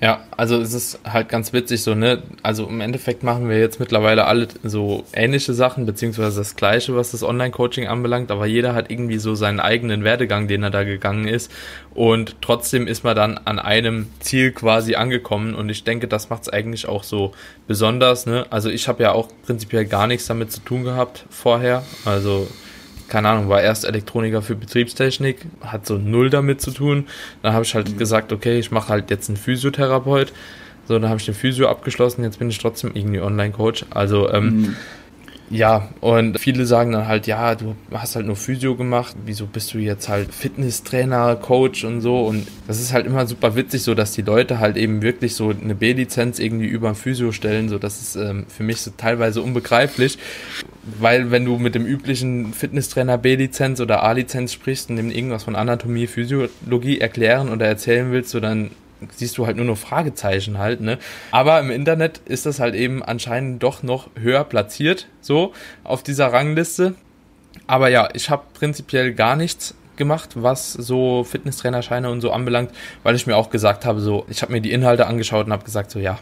Ja, also es ist halt ganz witzig so, ne? Also im Endeffekt machen wir jetzt mittlerweile alle so ähnliche Sachen, beziehungsweise das Gleiche, was das Online-Coaching anbelangt, aber jeder hat irgendwie so seinen eigenen Werdegang, den er da gegangen ist. Und trotzdem ist man dann an einem Ziel quasi angekommen und ich denke, das macht es eigentlich auch so besonders, ne? Also ich habe ja auch prinzipiell gar nichts damit zu tun gehabt vorher. Also keine Ahnung, war erst Elektroniker für Betriebstechnik, hat so null damit zu tun. Dann habe ich halt mhm. gesagt, okay, ich mache halt jetzt einen Physiotherapeut. So, dann habe ich den Physio abgeschlossen, jetzt bin ich trotzdem irgendwie Online-Coach. Also, ähm, mhm. Ja, und viele sagen dann halt, ja, du hast halt nur Physio gemacht, wieso bist du jetzt halt Fitnesstrainer, Coach und so? Und das ist halt immer super witzig, so dass die Leute halt eben wirklich so eine B-Lizenz irgendwie über ein Physio stellen, so das ist ähm, für mich so teilweise unbegreiflich, weil wenn du mit dem üblichen Fitnesstrainer B-Lizenz oder A-Lizenz sprichst und ihm irgendwas von Anatomie, Physiologie erklären oder erzählen willst, so dann siehst du halt nur noch Fragezeichen halt, ne? Aber im Internet ist das halt eben anscheinend doch noch höher platziert, so auf dieser Rangliste. Aber ja, ich habe prinzipiell gar nichts gemacht, was so Fitnesstrainerscheine und so anbelangt, weil ich mir auch gesagt habe, so, ich habe mir die Inhalte angeschaut und habe gesagt, so, ja,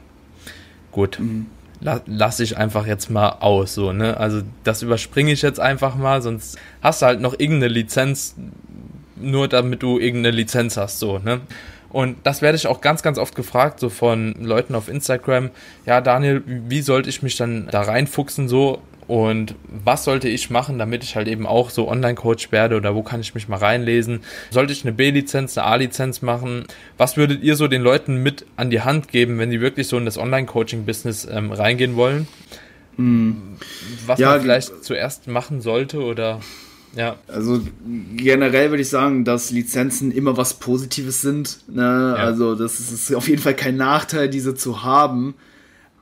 gut, mhm. la lass ich einfach jetzt mal aus, so, ne? Also das überspringe ich jetzt einfach mal, sonst hast du halt noch irgendeine Lizenz, nur damit du irgendeine Lizenz hast, so, ne? Und das werde ich auch ganz, ganz oft gefragt, so von Leuten auf Instagram. Ja, Daniel, wie sollte ich mich dann da reinfuchsen so? Und was sollte ich machen, damit ich halt eben auch so Online-Coach werde oder wo kann ich mich mal reinlesen? Sollte ich eine B-Lizenz, eine A-Lizenz machen? Was würdet ihr so den Leuten mit an die Hand geben, wenn die wirklich so in das Online-Coaching-Business ähm, reingehen wollen? Mhm. Was ja, man vielleicht zuerst machen sollte oder? Ja. Also generell würde ich sagen, dass Lizenzen immer was Positives sind. Ne? Ja. Also das ist auf jeden Fall kein Nachteil, diese zu haben.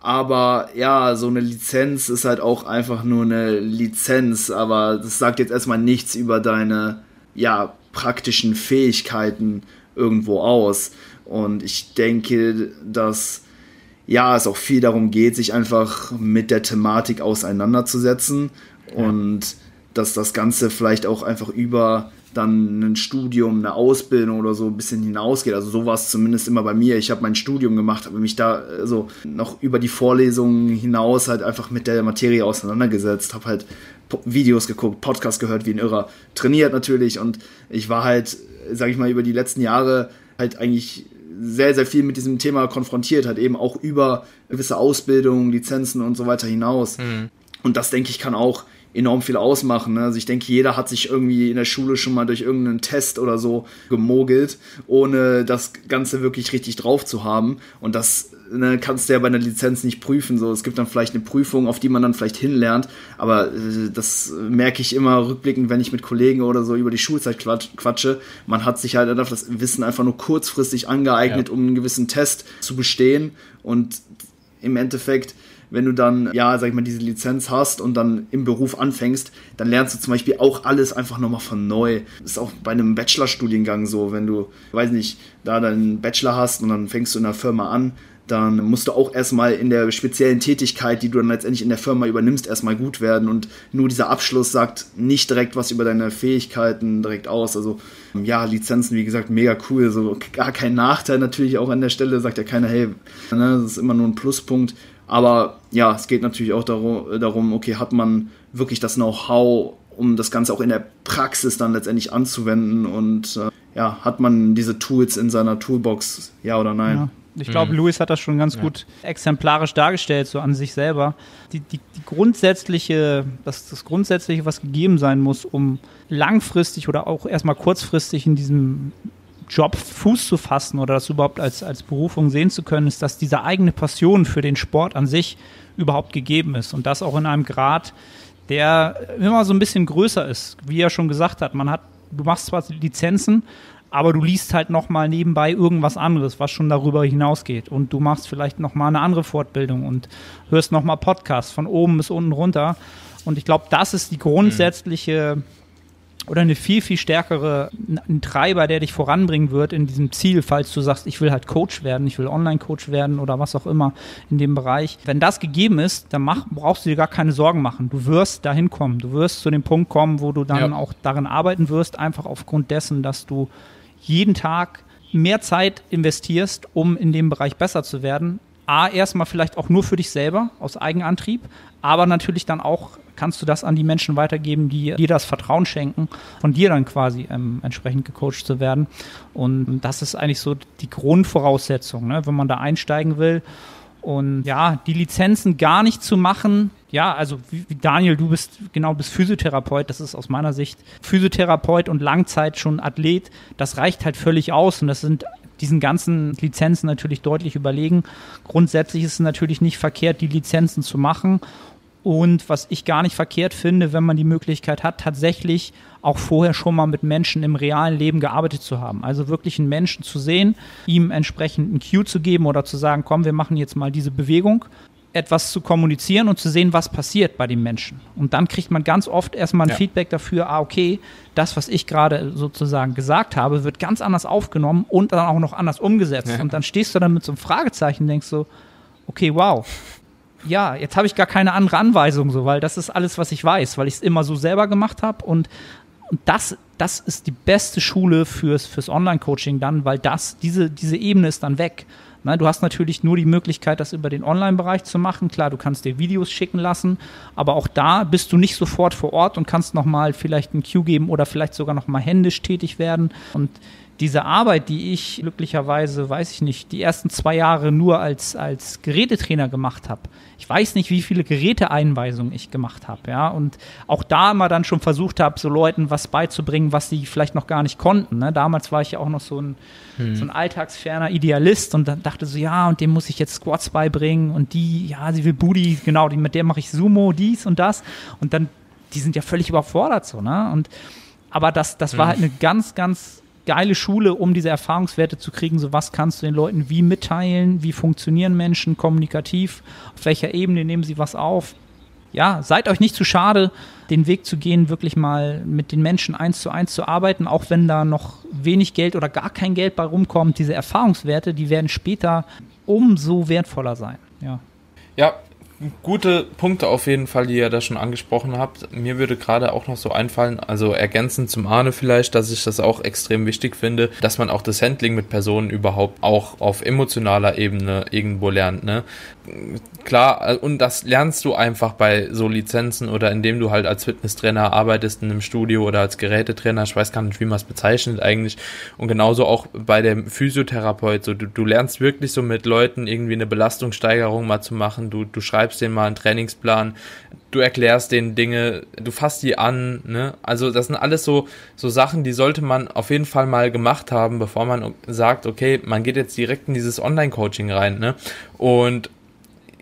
Aber ja, so eine Lizenz ist halt auch einfach nur eine Lizenz. Aber das sagt jetzt erstmal nichts über deine ja, praktischen Fähigkeiten irgendwo aus. Und ich denke, dass ja, es auch viel darum geht, sich einfach mit der Thematik auseinanderzusetzen. Ja. Und dass das Ganze vielleicht auch einfach über dann ein Studium, eine Ausbildung oder so ein bisschen hinausgeht. Also so war es zumindest immer bei mir. Ich habe mein Studium gemacht, habe mich da also noch über die Vorlesungen hinaus halt einfach mit der Materie auseinandergesetzt, habe halt Videos geguckt, Podcasts gehört wie ein Irrer, trainiert natürlich und ich war halt, sage ich mal, über die letzten Jahre halt eigentlich sehr, sehr viel mit diesem Thema konfrontiert, halt eben auch über gewisse Ausbildungen, Lizenzen und so weiter hinaus. Mhm. Und das, denke ich, kann auch enorm viel ausmachen. Ne? Also ich denke, jeder hat sich irgendwie in der Schule schon mal durch irgendeinen Test oder so gemogelt, ohne das Ganze wirklich richtig drauf zu haben. Und das ne, kannst du ja bei einer Lizenz nicht prüfen. So, es gibt dann vielleicht eine Prüfung, auf die man dann vielleicht hinlernt. Aber äh, das merke ich immer rückblickend, wenn ich mit Kollegen oder so über die Schulzeit quatsche. Man hat sich halt das Wissen einfach nur kurzfristig angeeignet, ja. um einen gewissen Test zu bestehen. Und im Endeffekt wenn du dann, ja, sag ich mal, diese Lizenz hast und dann im Beruf anfängst, dann lernst du zum Beispiel auch alles einfach nochmal von neu. Das ist auch bei einem Bachelorstudiengang so, wenn du, weiß nicht, da deinen Bachelor hast und dann fängst du in der Firma an, dann musst du auch erstmal in der speziellen Tätigkeit, die du dann letztendlich in der Firma übernimmst, erstmal gut werden. Und nur dieser Abschluss sagt nicht direkt was über deine Fähigkeiten direkt aus. Also ja, Lizenzen, wie gesagt, mega cool. So gar kein Nachteil natürlich auch an der Stelle, sagt ja keiner, hey, ne, das ist immer nur ein Pluspunkt. Aber ja, es geht natürlich auch darum, darum okay, hat man wirklich das Know-how, um das Ganze auch in der Praxis dann letztendlich anzuwenden und äh, ja, hat man diese Tools in seiner Toolbox, ja oder nein? Ja. Ich glaube, mhm. Luis hat das schon ganz ja. gut exemplarisch dargestellt, so an sich selber. Die, die, die grundsätzliche, das, das Grundsätzliche, was gegeben sein muss, um langfristig oder auch erstmal kurzfristig in diesem Job Fuß zu fassen oder das überhaupt als, als Berufung sehen zu können, ist, dass diese eigene Passion für den Sport an sich überhaupt gegeben ist. Und das auch in einem Grad, der immer so ein bisschen größer ist. Wie er schon gesagt hat, man hat, du machst zwar Lizenzen, aber du liest halt nochmal nebenbei irgendwas anderes, was schon darüber hinausgeht. Und du machst vielleicht nochmal eine andere Fortbildung und hörst nochmal Podcasts von oben bis unten runter. Und ich glaube, das ist die grundsätzliche oder eine viel, viel stärkere ein Treiber, der dich voranbringen wird in diesem Ziel, falls du sagst, ich will halt Coach werden, ich will Online-Coach werden oder was auch immer in dem Bereich. Wenn das gegeben ist, dann mach, brauchst du dir gar keine Sorgen machen. Du wirst dahin kommen. Du wirst zu dem Punkt kommen, wo du dann ja. auch darin arbeiten wirst, einfach aufgrund dessen, dass du jeden Tag mehr Zeit investierst, um in dem Bereich besser zu werden. A, erstmal vielleicht auch nur für dich selber aus Eigenantrieb, aber natürlich dann auch kannst du das an die Menschen weitergeben, die dir das Vertrauen schenken, von dir dann quasi ähm, entsprechend gecoacht zu werden. Und das ist eigentlich so die Grundvoraussetzung, ne, wenn man da einsteigen will. Und ja, die Lizenzen gar nicht zu machen, ja, also wie, Daniel, du bist genau bist Physiotherapeut, das ist aus meiner Sicht Physiotherapeut und Langzeit schon Athlet, das reicht halt völlig aus und das sind diesen ganzen Lizenzen natürlich deutlich überlegen. Grundsätzlich ist es natürlich nicht verkehrt, die Lizenzen zu machen Und was ich gar nicht verkehrt finde, wenn man die Möglichkeit hat, tatsächlich auch vorher schon mal mit Menschen im realen Leben gearbeitet zu haben. Also wirklich einen Menschen zu sehen, ihm entsprechend einen Cue zu geben oder zu sagen, komm, wir machen jetzt mal diese Bewegung etwas zu kommunizieren und zu sehen, was passiert bei den Menschen. Und dann kriegt man ganz oft erstmal ein ja. Feedback dafür, ah, okay, das, was ich gerade sozusagen gesagt habe, wird ganz anders aufgenommen und dann auch noch anders umgesetzt. Ja. Und dann stehst du dann mit so einem Fragezeichen und denkst so, okay, wow. Ja, jetzt habe ich gar keine andere Anweisung, so, weil das ist alles, was ich weiß, weil ich es immer so selber gemacht habe und und das, das ist die beste Schule fürs, fürs Online-Coaching dann, weil das, diese, diese Ebene ist dann weg. Na, du hast natürlich nur die Möglichkeit, das über den Online-Bereich zu machen. Klar, du kannst dir Videos schicken lassen, aber auch da bist du nicht sofort vor Ort und kannst nochmal vielleicht ein Cue geben oder vielleicht sogar nochmal händisch tätig werden. Und diese Arbeit, die ich glücklicherweise, weiß ich nicht, die ersten zwei Jahre nur als, als Gerätetrainer gemacht habe. Ich weiß nicht, wie viele Geräteeinweisungen ich gemacht habe, ja. Und auch da mal dann schon versucht habe, so Leuten was beizubringen, was sie vielleicht noch gar nicht konnten. Ne? Damals war ich ja auch noch so ein, hm. so ein alltagsferner Idealist und dann dachte so, ja, und dem muss ich jetzt Squats beibringen und die, ja, sie will Booty, genau, die, mit der mache ich Sumo, dies und das. Und dann, die sind ja völlig überfordert so, ne? Und aber das, das war hm. halt eine ganz, ganz geile Schule, um diese Erfahrungswerte zu kriegen. So was kannst du den Leuten wie mitteilen? Wie funktionieren Menschen kommunikativ? Auf welcher Ebene nehmen sie was auf? Ja, seid euch nicht zu schade, den Weg zu gehen, wirklich mal mit den Menschen eins zu eins zu arbeiten, auch wenn da noch wenig Geld oder gar kein Geld bei rumkommt. Diese Erfahrungswerte, die werden später umso wertvoller sein. Ja. Ja, gute Punkte auf jeden Fall, die ihr da schon angesprochen habt. Mir würde gerade auch noch so einfallen, also ergänzend zum Arne vielleicht, dass ich das auch extrem wichtig finde, dass man auch das Handling mit Personen überhaupt auch auf emotionaler Ebene irgendwo lernt. Ne? Klar, und das lernst du einfach bei so Lizenzen oder indem du halt als Fitnesstrainer arbeitest in einem Studio oder als Gerätetrainer, ich weiß gar nicht, wie man es bezeichnet eigentlich. Und genauso auch bei dem Physiotherapeut, so du, du lernst wirklich so mit Leuten irgendwie eine Belastungssteigerung mal zu machen, du, du schreibst schreibst denen mal einen Trainingsplan, du erklärst denen Dinge, du fasst die an, ne? Also das sind alles so, so Sachen, die sollte man auf jeden Fall mal gemacht haben, bevor man sagt, okay, man geht jetzt direkt in dieses Online-Coaching rein, ne? Und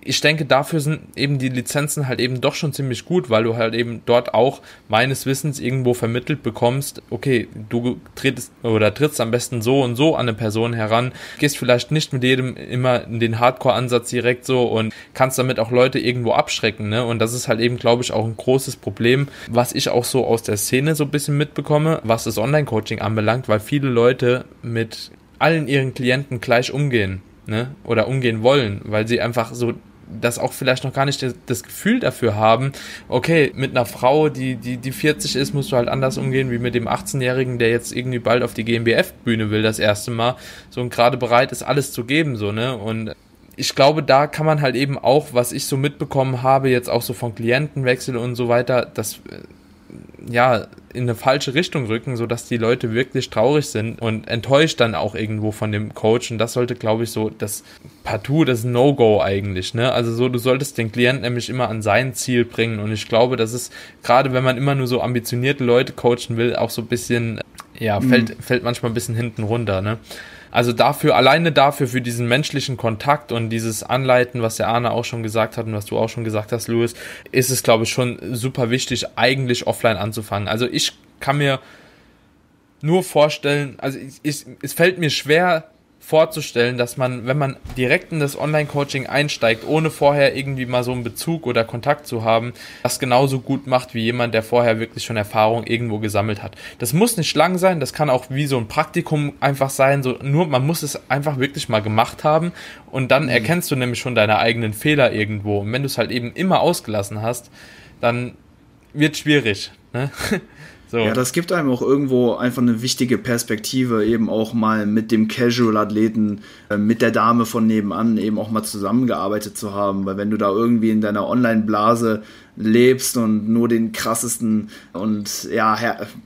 ich denke, dafür sind eben die Lizenzen halt eben doch schon ziemlich gut, weil du halt eben dort auch meines Wissens irgendwo vermittelt bekommst, okay, du trittst oder trittst am besten so und so an eine Person heran, gehst vielleicht nicht mit jedem immer in den Hardcore-Ansatz direkt so und kannst damit auch Leute irgendwo abschrecken, ne? Und das ist halt eben, glaube ich, auch ein großes Problem, was ich auch so aus der Szene so ein bisschen mitbekomme, was das Online-Coaching anbelangt, weil viele Leute mit allen ihren Klienten gleich umgehen. Ne? Oder umgehen wollen, weil sie einfach so das auch vielleicht noch gar nicht das, Gefühl dafür haben, okay, mit einer Frau, die, die, die 40 ist, musst du halt anders umgehen wie mit dem 18-Jährigen, der jetzt irgendwie bald auf die GmbF-Bühne will, das erste Mal, so und gerade bereit ist, alles zu geben, so, ne, und ich glaube, da kann man halt eben auch, was ich so mitbekommen habe, jetzt auch so von Klientenwechsel und so weiter, das ja, in eine falsche Richtung rücken, sodass die Leute wirklich traurig sind und enttäuscht dann auch irgendwo von dem Coach. Und das sollte, glaube ich, so das Partout, das No-Go eigentlich. Ne? Also so, du solltest den Klienten nämlich immer an sein Ziel bringen. Und ich glaube, das ist, gerade wenn man immer nur so ambitionierte Leute coachen will, auch so ein bisschen, ja, fällt, mhm. fällt manchmal ein bisschen hinten runter. Ne? Also dafür, alleine dafür, für diesen menschlichen Kontakt und dieses Anleiten, was der Arne auch schon gesagt hat und was du auch schon gesagt hast, Louis, ist es, glaube ich, schon super wichtig, eigentlich offline anzufangen. Also ich kann mir nur vorstellen, also ich, ich, es fällt mir schwer, vorzustellen, dass man, wenn man direkt in das Online-Coaching einsteigt, ohne vorher irgendwie mal so einen Bezug oder Kontakt zu haben, das genauso gut macht wie jemand, der vorher wirklich schon Erfahrung irgendwo gesammelt hat. Das muss nicht lang sein, das kann auch wie so ein Praktikum einfach sein, so nur man muss es einfach wirklich mal gemacht haben und dann mhm. erkennst du nämlich schon deine eigenen Fehler irgendwo. Und wenn du es halt eben immer ausgelassen hast, dann wird schwierig. Ne? (laughs) So. Ja, das gibt einem auch irgendwo einfach eine wichtige Perspektive, eben auch mal mit dem Casual-Athleten, äh, mit der Dame von nebenan eben auch mal zusammengearbeitet zu haben. Weil wenn du da irgendwie in deiner Online-Blase lebst und nur den krassesten und ja,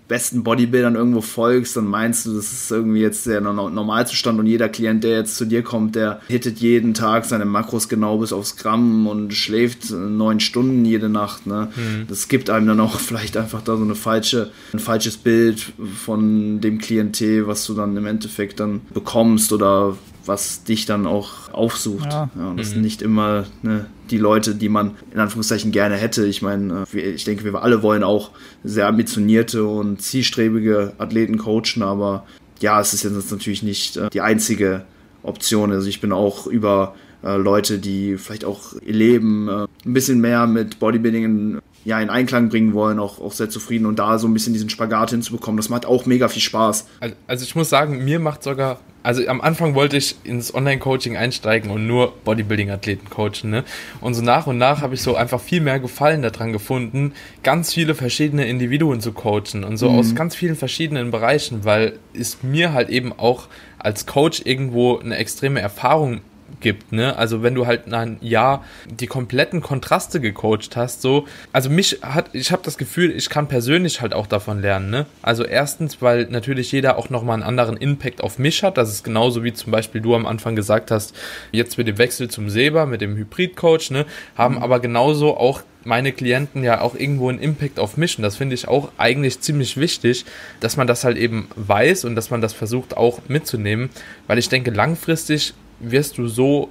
besten Bodybuildern irgendwo folgst, dann meinst du, das ist irgendwie jetzt der Normalzustand und jeder Klient, der jetzt zu dir kommt, der hittet jeden Tag seine Makros genau bis aufs Gramm und schläft neun Stunden jede Nacht. Ne? Mhm. Das gibt einem dann auch (laughs) vielleicht einfach da so eine falsche, ein falsches Bild von dem Klientel, was du dann im Endeffekt dann bekommst oder was dich dann auch aufsucht. Ja. Ja, und das Mhm. sind nicht immer ne, die Leute, die man in Anführungszeichen gerne hätte. Ich meine, äh, wir- ich denke, wir alle wollen auch sehr ambitionierte und zielstrebige Athleten coachen, aber ja, es ist jetzt natürlich nicht äh, die einzige Option. Also ich bin auch über äh, Leute, die vielleicht auch ihr Leben ein bisschen mehr mit Bodybuilding in, ja, in Einklang bringen wollen, auch, auch sehr zufrieden und da so ein bisschen diesen Spagat hinzubekommen. Das macht auch mega viel Spaß. Al- Also ich muss sagen, mir macht sogar, also am Anfang wollte ich ins Online-Coaching einsteigen und nur Bodybuilding-Athleten coachen, ne? Und so nach und nach habe ich so einfach viel mehr Gefallen daran gefunden, ganz viele verschiedene Individuen zu coachen und so aus ganz vielen verschiedenen Bereichen, weil es mir halt eben auch als Coach irgendwo eine extreme Erfahrung gibt, ne? Also wenn du halt nach einem Jahr die kompletten Kontraste gecoacht hast, so, also mich hat, ich habe das Gefühl, ich kann persönlich halt auch davon lernen, ne? Also erstens, weil natürlich jeder auch nochmal einen anderen Impact auf mich hat, das ist genauso wie zum Beispiel du am Anfang gesagt hast, jetzt mit dem Wechsel zum Seba, mit dem Hybrid-Coach, ne? Haben aber genauso auch meine Klienten ja auch irgendwo einen Impact auf mich und das finde ich auch eigentlich ziemlich wichtig, dass man das halt eben weiß und dass man das versucht auch mitzunehmen, weil ich denke, langfristig wirst du so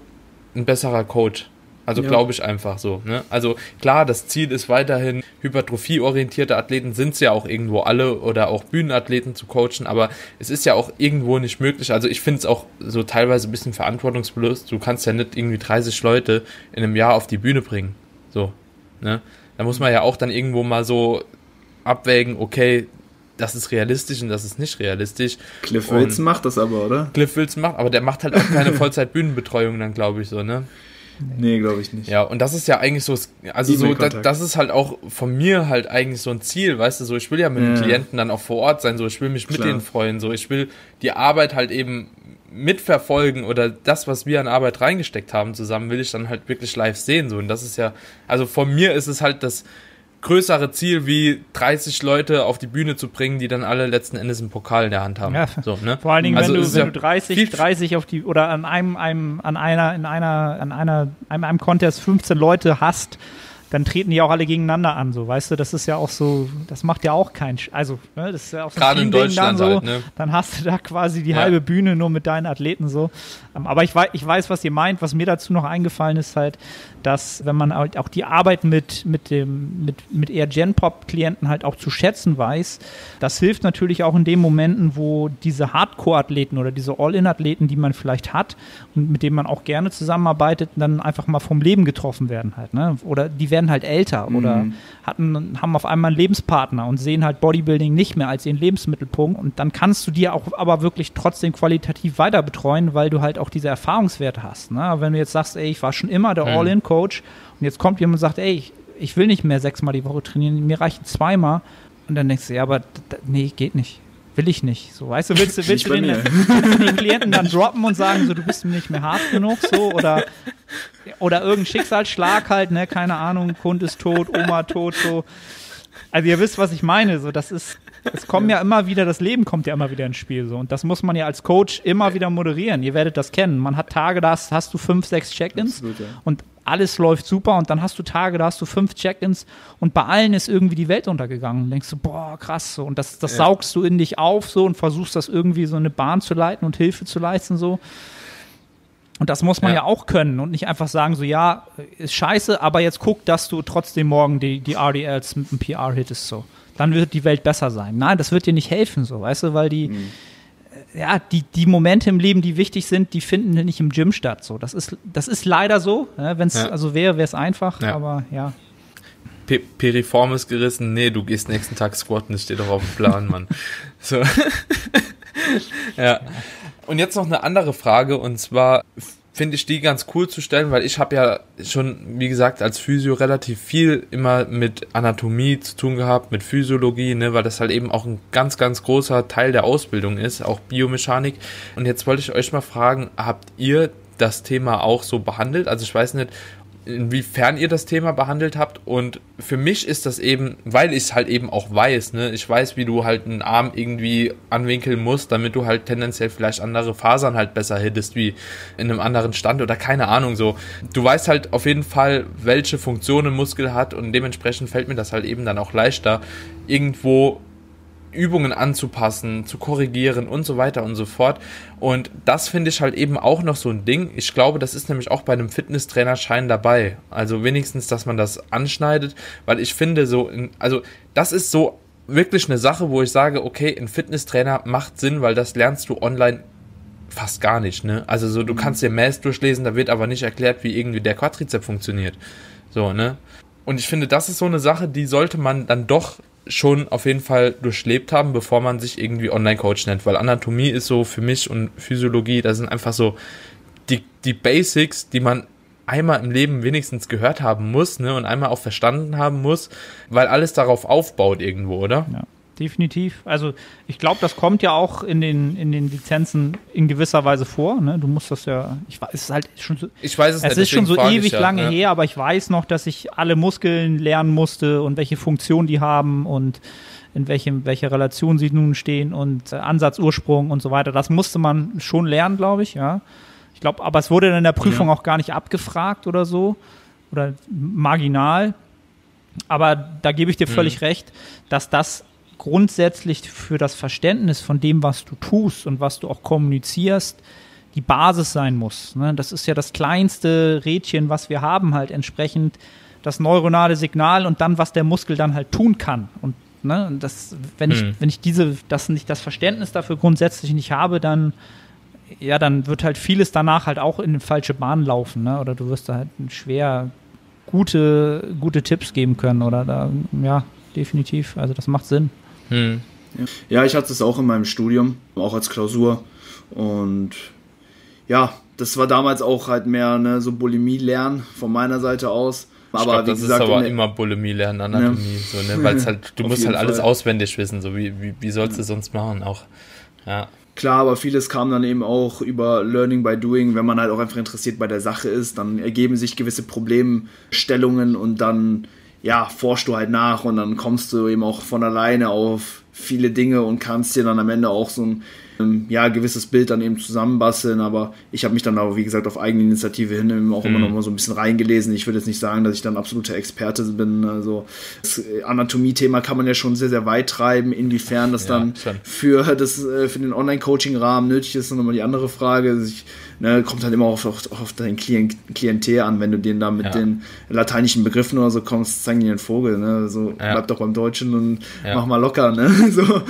ein besserer Coach. Also Ja. glaube ich einfach so. Ne? Also klar, das Ziel ist weiterhin, hypertrophieorientierte Athleten sind es ja auch irgendwo alle oder auch Bühnenathleten zu coachen, aber es ist ja auch irgendwo nicht möglich. Also ich finde es auch so teilweise ein bisschen verantwortungsbewusst. Du kannst ja nicht irgendwie 30 Leute in einem Jahr auf die Bühne bringen. So. Ne? Da muss man ja auch dann irgendwo mal so abwägen, okay, das ist realistisch und das ist nicht realistisch. Cliff Wilson macht das aber, oder? Cliff Wilson macht, aber der macht halt auch keine (laughs) Vollzeit-Bühnenbetreuung dann, glaube ich, so, ne? Nee, glaube ich nicht. Ja, und das ist ja eigentlich so, also so, da, E-Mail-Kontakt. das ist halt auch von mir halt eigentlich so ein Ziel, weißt du, so, ich will ja mit den Ja. Klienten dann auch vor Ort sein, so, ich will mich mit Klar. denen freuen, so, ich will die Arbeit halt eben mitverfolgen oder das, was wir an Arbeit reingesteckt haben zusammen, will ich dann halt wirklich live sehen, so, und das ist ja, also von mir ist es halt das größere Ziel, wie 30 Leute auf die Bühne zu bringen, die dann alle letzten Endes einen Pokal in der Hand haben. Ja. So, ne? Vor allen Dingen, Also wenn, du, wenn ja du 30, viel- 30 auf die oder an einem, einem, an einer, in einer, an einer, einem, einem Contest 15 Leute hast, dann treten die auch alle gegeneinander an, so, weißt du, das ist ja auch so, das macht ja auch kein, Sch- also, ne, das ist ja auch so Gerade in Teamding dann Deutschland so, halt, ne? dann hast du da quasi die Ja. halbe Bühne nur mit deinen Athleten so. Ähm, Aber ich weiß, ich weiß, was ihr meint. Was mir dazu noch eingefallen ist halt, dass wenn man halt auch die Arbeit mit, mit dem, mit, mit eher Gen-Pop-Klienten halt auch zu schätzen weiß, das hilft natürlich auch in den Momenten, wo diese Hardcore-Athleten oder diese All-In-Athleten, die man vielleicht hat und mit denen man auch gerne zusammenarbeitet, dann einfach mal vom Leben getroffen werden halt, ne? Oder die werden halt älter oder Mhm. Hatten, haben auf einmal einen Lebenspartner und sehen halt Bodybuilding nicht mehr als ihren Lebensmittelpunkt. Und dann kannst du dir auch aber wirklich trotzdem qualitativ weiter betreuen, weil du halt auch diese Erfahrungswerte hast. Ne? Wenn du jetzt sagst, ey, ich war schon immer der Mhm. All-In-Coach und jetzt kommt jemand und sagt, ey, ich, ich will nicht mehr sechsmal die Woche trainieren, mir reichen zweimal. Und dann denkst du, ja, aber nee, geht nicht. Will ich nicht. So, weißt du, willst du, willst du den, mir. willst du den Klienten dann droppen und sagen, so, du bist mir nicht mehr hart genug, so, oder, oder irgendein Schicksalsschlag halt, ne, keine Ahnung, Kund ist tot, Oma tot, so. Also ihr wisst, was ich meine, so, das ist, es kommen ja immer wieder, das Leben kommt ja immer wieder ins Spiel, so, und das muss man ja als Coach immer wieder moderieren. Ihr werdet das kennen. Man hat Tage, da hast, hast du fünf, sechs Check-ins ja. und alles läuft super und dann hast du Tage, da hast du fünf Check-ins und bei allen ist irgendwie die Welt untergegangen. Und denkst du, boah, krass so. Und das, das Ja. saugst du in dich auf so und versuchst das irgendwie so eine Bahn zu leiten und Hilfe zu leisten so. Und das muss man ja. Ja. auch können und nicht einfach sagen, so ja, ist scheiße, aber jetzt guck, dass du trotzdem morgen die, die RDLs mit einem PR hittest so. Dann wird die Welt besser sein. Nein, das wird dir nicht helfen, so, weißt du, weil die, Mhm. Ja, die, die Momente im Leben, die wichtig sind, die finden nicht im Gym statt. So. Das, ist, das ist leider so. Ne? Wenn es Ja. also wäre, wäre es einfach, Ja. aber ja. Pe Periformis gerissen, nee, du gehst nächsten Tag squatten, das steht doch auf dem Plan, Mann. (laughs) So. (laughs) ja. Und jetzt noch eine andere Frage, und zwar finde ich die ganz cool zu stellen, weil ich habe ja schon, wie gesagt, als Physio relativ viel immer mit Anatomie zu tun gehabt, mit Physiologie, ne, weil das halt eben auch ein ganz, ganz großer Teil der Ausbildung ist, auch Biomechanik. Und jetzt wollte ich euch mal fragen, habt ihr das Thema auch so behandelt? Also ich weiß nicht, inwiefern ihr das Thema behandelt habt. Und für mich ist das eben, weil ich es halt eben auch weiß, ne, ich weiß, wie du halt einen Arm irgendwie anwinkeln musst, damit du halt tendenziell vielleicht andere Fasern halt besser hittest wie in einem anderen Stand oder keine Ahnung so. Du weißt halt auf jeden Fall, welche Funktion ein Muskel hat und dementsprechend fällt mir das halt eben dann auch leichter, irgendwo Übungen anzupassen, zu korrigieren und so weiter und so fort. Und das finde ich halt eben auch noch so ein Ding. Ich glaube, das ist nämlich auch bei einem Fitnesstrainerschein dabei. Also wenigstens, dass man das anschneidet, weil ich finde so, also das ist so wirklich eine Sache, wo ich sage, okay, ein Fitnesstrainer macht Sinn, weil das lernst du online fast gar nicht, ne? Also so, du mhm. kannst dir Mass durchlesen, da wird aber nicht erklärt, wie irgendwie der Quadrizep funktioniert. So, ne? Und ich finde, das ist so eine Sache, die sollte man dann doch schon auf jeden Fall durchlebt haben, bevor man sich irgendwie Online-Coach nennt, weil Anatomie ist so für mich und Physiologie, das sind einfach so die, die Basics, die man einmal im Leben wenigstens gehört haben muss, ne, und einmal auch verstanden haben muss, weil alles darauf aufbaut irgendwo, oder? Ja definitiv. Also ich glaube, das kommt ja auch in den, in den Lizenzen in gewisser Weise vor. Ne? Du musst das ja, ich weiß, es ist halt schon so, ich weiß es, es nicht, ist schon so ewig ja, lange ja. her, aber ich weiß noch, dass ich alle Muskeln lernen musste und welche Funktion die haben und in welchem, welcher Relation sie nun stehen und äh, Ansatzursprung und so weiter. Das musste man schon lernen, glaube ich, ja. Ich glaube, aber es wurde in der Prüfung ja. auch gar nicht abgefragt oder so oder marginal. Aber da gebe ich dir völlig mhm. recht, dass das grundsätzlich für das Verständnis von dem, was du tust und was du auch kommunizierst, die Basis sein muss. Ne? Das ist ja das kleinste Rädchen, was wir haben, halt entsprechend das neuronale Signal und dann, was der Muskel dann halt tun kann. Und ne, das, wenn ich, mhm. wenn ich diese, das nicht das Verständnis dafür grundsätzlich nicht habe, dann ja, dann wird halt vieles danach halt auch in eine falsche Bahn laufen, ne? Oder du wirst da halt schwer gute, gute Tipps geben können oder da, ja, definitiv. Also das macht Sinn. Hm. Ja, ich hatte es auch in meinem Studium, auch als Klausur. Und ja, das war damals auch halt mehr ne, so Bulimie-Lernen von meiner Seite aus. Aber ich glaub, das gesagt, ist aber immer Bulimie lernen, Anatomie, ne? so, ne? Weil halt, du (laughs) musst halt alles Fall. auswendig wissen, so wie, wie, wie sollst du sonst machen auch. Ja. Klar, aber vieles kam dann eben auch über Learning by Doing, wenn man halt auch einfach interessiert bei der Sache ist, dann ergeben sich gewisse Problemstellungen und dann ja, forschst du halt nach und dann kommst du eben auch von alleine auf viele Dinge und kannst dir dann am Ende auch so ein ähm, ja, gewisses Bild dann eben zusammenbasteln, aber ich habe mich dann aber, wie gesagt, auf eigene Initiative hin eben auch mhm. immer noch mal so ein bisschen reingelesen. Ich würde jetzt nicht sagen, dass ich dann absoluter Experte bin. Also das Anatomie-Thema kann man ja schon sehr, sehr weit treiben. Inwiefern das ja, dann für, das, äh, für den Online-Coaching-Rahmen nötig ist, ist nochmal die andere Frage. Also ich, ne, kommt halt immer auf, auf, auf dein Klient, Klientel an, wenn du den da mit ja. den lateinischen Begriffen oder so kommst, zeigen die den Vogel, ne? So ja. bleib doch beim Deutschen und ja. mach mal locker, ne? (laughs) so.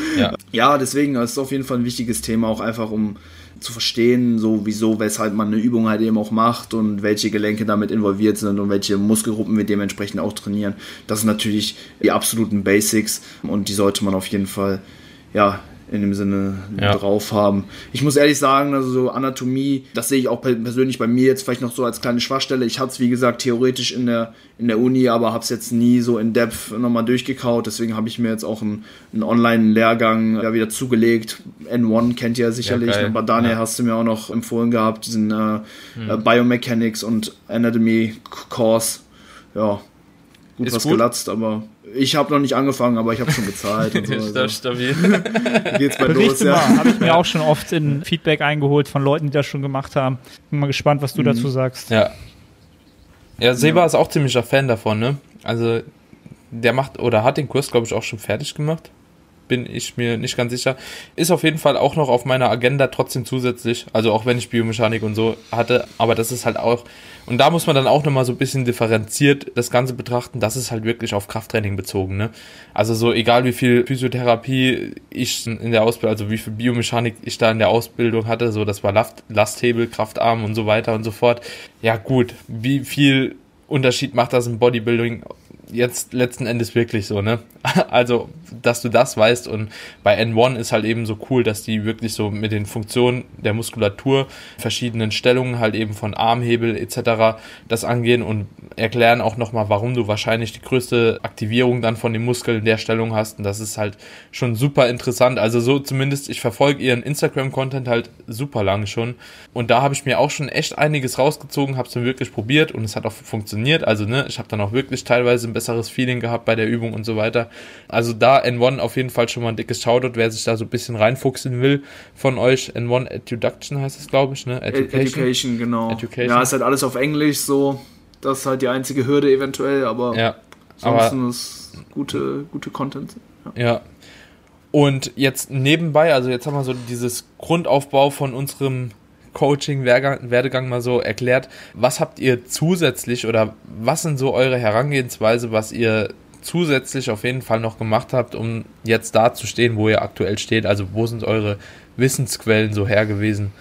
ja. deswegen ist es auf jeden Fall ein wichtiges Thema, auch einfach um zu verstehen, so wieso, weshalb man eine Übung halt eben auch macht und welche Gelenke damit involviert sind und welche Muskelgruppen wir dementsprechend auch trainieren. Das sind natürlich die absoluten Basics und die sollte man auf jeden Fall ja, in dem Sinne ja. drauf haben. Ich muss ehrlich sagen, also so Anatomie, das sehe ich auch persönlich bei mir jetzt vielleicht noch so als kleine Schwachstelle. Ich hatte es, wie gesagt, theoretisch in der, in der Uni, aber habe es jetzt nie so in Depth nochmal durchgekaut. Deswegen habe ich mir jetzt auch einen, einen Online-Lehrgang ja, wieder zugelegt. N1 kennt ihr ja sicherlich. Ja, aber Daniel ja. hast du mir auch noch empfohlen gehabt, diesen äh, hm. Biomechanics und Anatomy Course. Ja, gut Ist was gut. gelatzt, aber ich habe noch nicht angefangen, aber ich habe schon bezahlt. Und (laughs) so, also. stabil. (laughs) Geht's bei los, ja. Habe ich mir (laughs) auch schon oft in Feedback eingeholt von Leuten, die das schon gemacht haben. Bin mal gespannt, was du mhm. dazu sagst. Ja. Ja, Seba ja. ist auch ziemlicher Fan davon, ne? Also der macht oder hat den Kurs, glaube ich, auch schon fertig gemacht bin ich mir nicht ganz sicher. Ist auf jeden Fall auch noch auf meiner Agenda trotzdem zusätzlich. Also auch wenn ich Biomechanik und so hatte, aber das ist halt auch, und da muss man dann auch nochmal so ein bisschen differenziert das Ganze betrachten. Das ist halt wirklich auf Krafttraining bezogen, ne? Also so egal wie viel Physiotherapie ich in der Ausbildung, also wie viel Biomechanik ich da in der Ausbildung hatte, so das war Last, Lasthebel, Kraftarm und so weiter und so fort. Ja gut, wie viel Unterschied macht das im Bodybuilding jetzt letzten Endes wirklich so, ne? (laughs) Also, dass du das weißt und bei N1 ist halt eben so cool, dass die wirklich so mit den Funktionen der Muskulatur, verschiedenen Stellungen halt eben von Armhebel etc. das angehen und erklären auch nochmal, warum du wahrscheinlich die größte Aktivierung dann von dem Muskel in der Stellung hast und das ist halt schon super interessant. Also so zumindest, ich verfolge ihren Instagram-Content halt super lang schon und da habe ich mir auch schon echt einiges rausgezogen, habe es dann wirklich probiert und es hat auch funktioniert. Also ne, ich habe dann auch wirklich teilweise ein besseres Feeling gehabt bei der Übung und so weiter. Also da N1 auf jeden Fall schon mal ein dickes Shoutout, wer sich da so ein bisschen reinfuchsen will von euch. N1 Education heißt es, glaube ich, ne? Education. Education, genau. Education. Ja, ist halt alles auf Englisch so. Das ist halt die einzige Hürde eventuell, aber ja, ansonsten aber, ist gute, gute Content. ja. ja. Und jetzt nebenbei, also jetzt haben wir so dieses Grundaufbau von unserem Coaching-Werdegang mal so erklärt. Was habt ihr zusätzlich oder was sind so eure Herangehensweise, was ihr zusätzlich auf jeden Fall noch gemacht habt, um jetzt da zu stehen, wo ihr aktuell steht? Also wo sind eure Wissensquellen so her gewesen?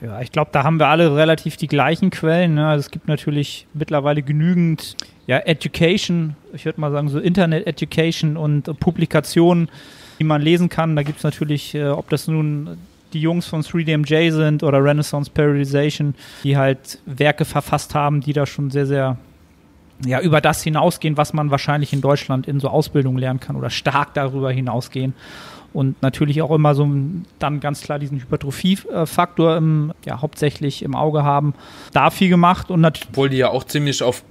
Ja, ich glaube, da haben wir alle relativ die gleichen Quellen. Ne? Also es gibt natürlich mittlerweile genügend ja, Education, ich würde mal sagen so Internet Education und äh, Publikationen, die man lesen kann. Da gibt es natürlich, äh, ob das nun die Jungs von 3DMJ sind oder Renaissance Periodization, die halt Werke verfasst haben, die da schon sehr, sehr ja, über das hinausgehen, was man wahrscheinlich in Deutschland in so Ausbildung lernen kann oder stark darüber hinausgehen und natürlich auch immer so dann ganz klar diesen Hypertrophie-Faktor im, ja, hauptsächlich im Auge haben. Da viel gemacht und natürlich. Obwohl die ja auch ziemlich auf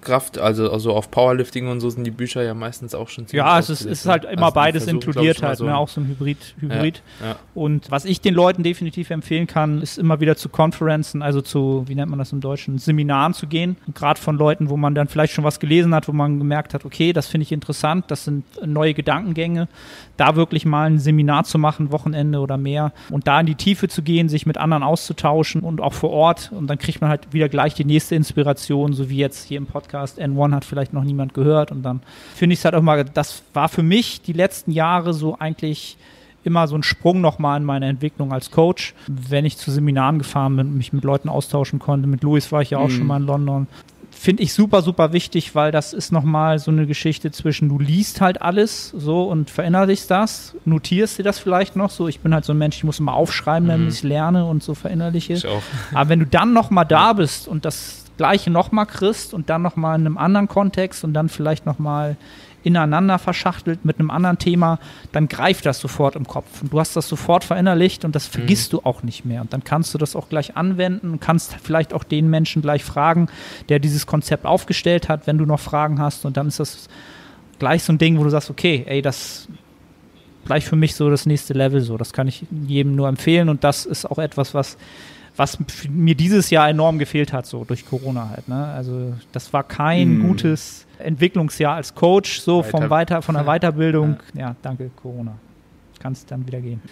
Kraft, also, also auf Powerlifting und so sind die Bücher ja meistens auch schon ziemlich Ja, es ist, ist halt immer also beides inkludiert halt, so ne, auch so ein Hybrid. Hybrid. Ja, ja. Und was ich den Leuten definitiv empfehlen kann, ist immer wieder zu Konferenzen, also zu, wie nennt man das im Deutschen, Seminaren zu gehen. Gerade von Leuten, wo man dann vielleicht schon was gelesen hat, wo man gemerkt hat, okay, das finde ich interessant, das sind neue Gedankengänge. Da wirklich mal ein Seminar zu machen, Wochenende oder mehr und da in die Tiefe zu gehen, sich mit anderen auszutauschen und auch vor Ort. Und dann kriegt man halt wieder gleich die nächste Inspiration, so wie jetzt hier im Podcast N1 hat vielleicht noch niemand gehört. Und dann finde ich es halt auch mal, das war für mich die letzten Jahre so eigentlich immer so ein Sprung nochmal in meine Entwicklung als Coach. Wenn ich zu Seminaren gefahren bin, mich mit Leuten austauschen konnte, mit Louis war ich ja auch mhm. schon mal in London. Finde ich super, super wichtig, weil das ist nochmal so eine Geschichte zwischen, du liest halt alles so und verinnerlichst das, notierst dir das vielleicht noch so. Ich bin halt so ein Mensch, ich muss immer aufschreiben, mhm. damit ich lerne und so verinnerliche. Ich auch. Aber wenn du dann nochmal da bist und das Gleiche nochmal kriegst und dann nochmal in einem anderen Kontext und dann vielleicht nochmal ineinander verschachtelt mit einem anderen Thema, dann greift das sofort im Kopf. Und du hast das sofort verinnerlicht und das vergisst mhm. du auch nicht mehr. Und dann kannst du das auch gleich anwenden und kannst vielleicht auch den Menschen gleich fragen, der dieses Konzept aufgestellt hat, wenn du noch Fragen hast. Und dann ist das gleich so ein Ding, wo du sagst, okay, ey, das gleich für mich so das nächste Level so. Das kann ich jedem nur empfehlen und das ist auch etwas, was was mir dieses Jahr enorm gefehlt hat, so durch Corona halt. Ne? Also das war kein mm. gutes Entwicklungsjahr als Coach, so Weiter vom Weiter, von der (laughs) Weiterbildung. Ja, ja danke, Corona. Kann es dann wieder gehen.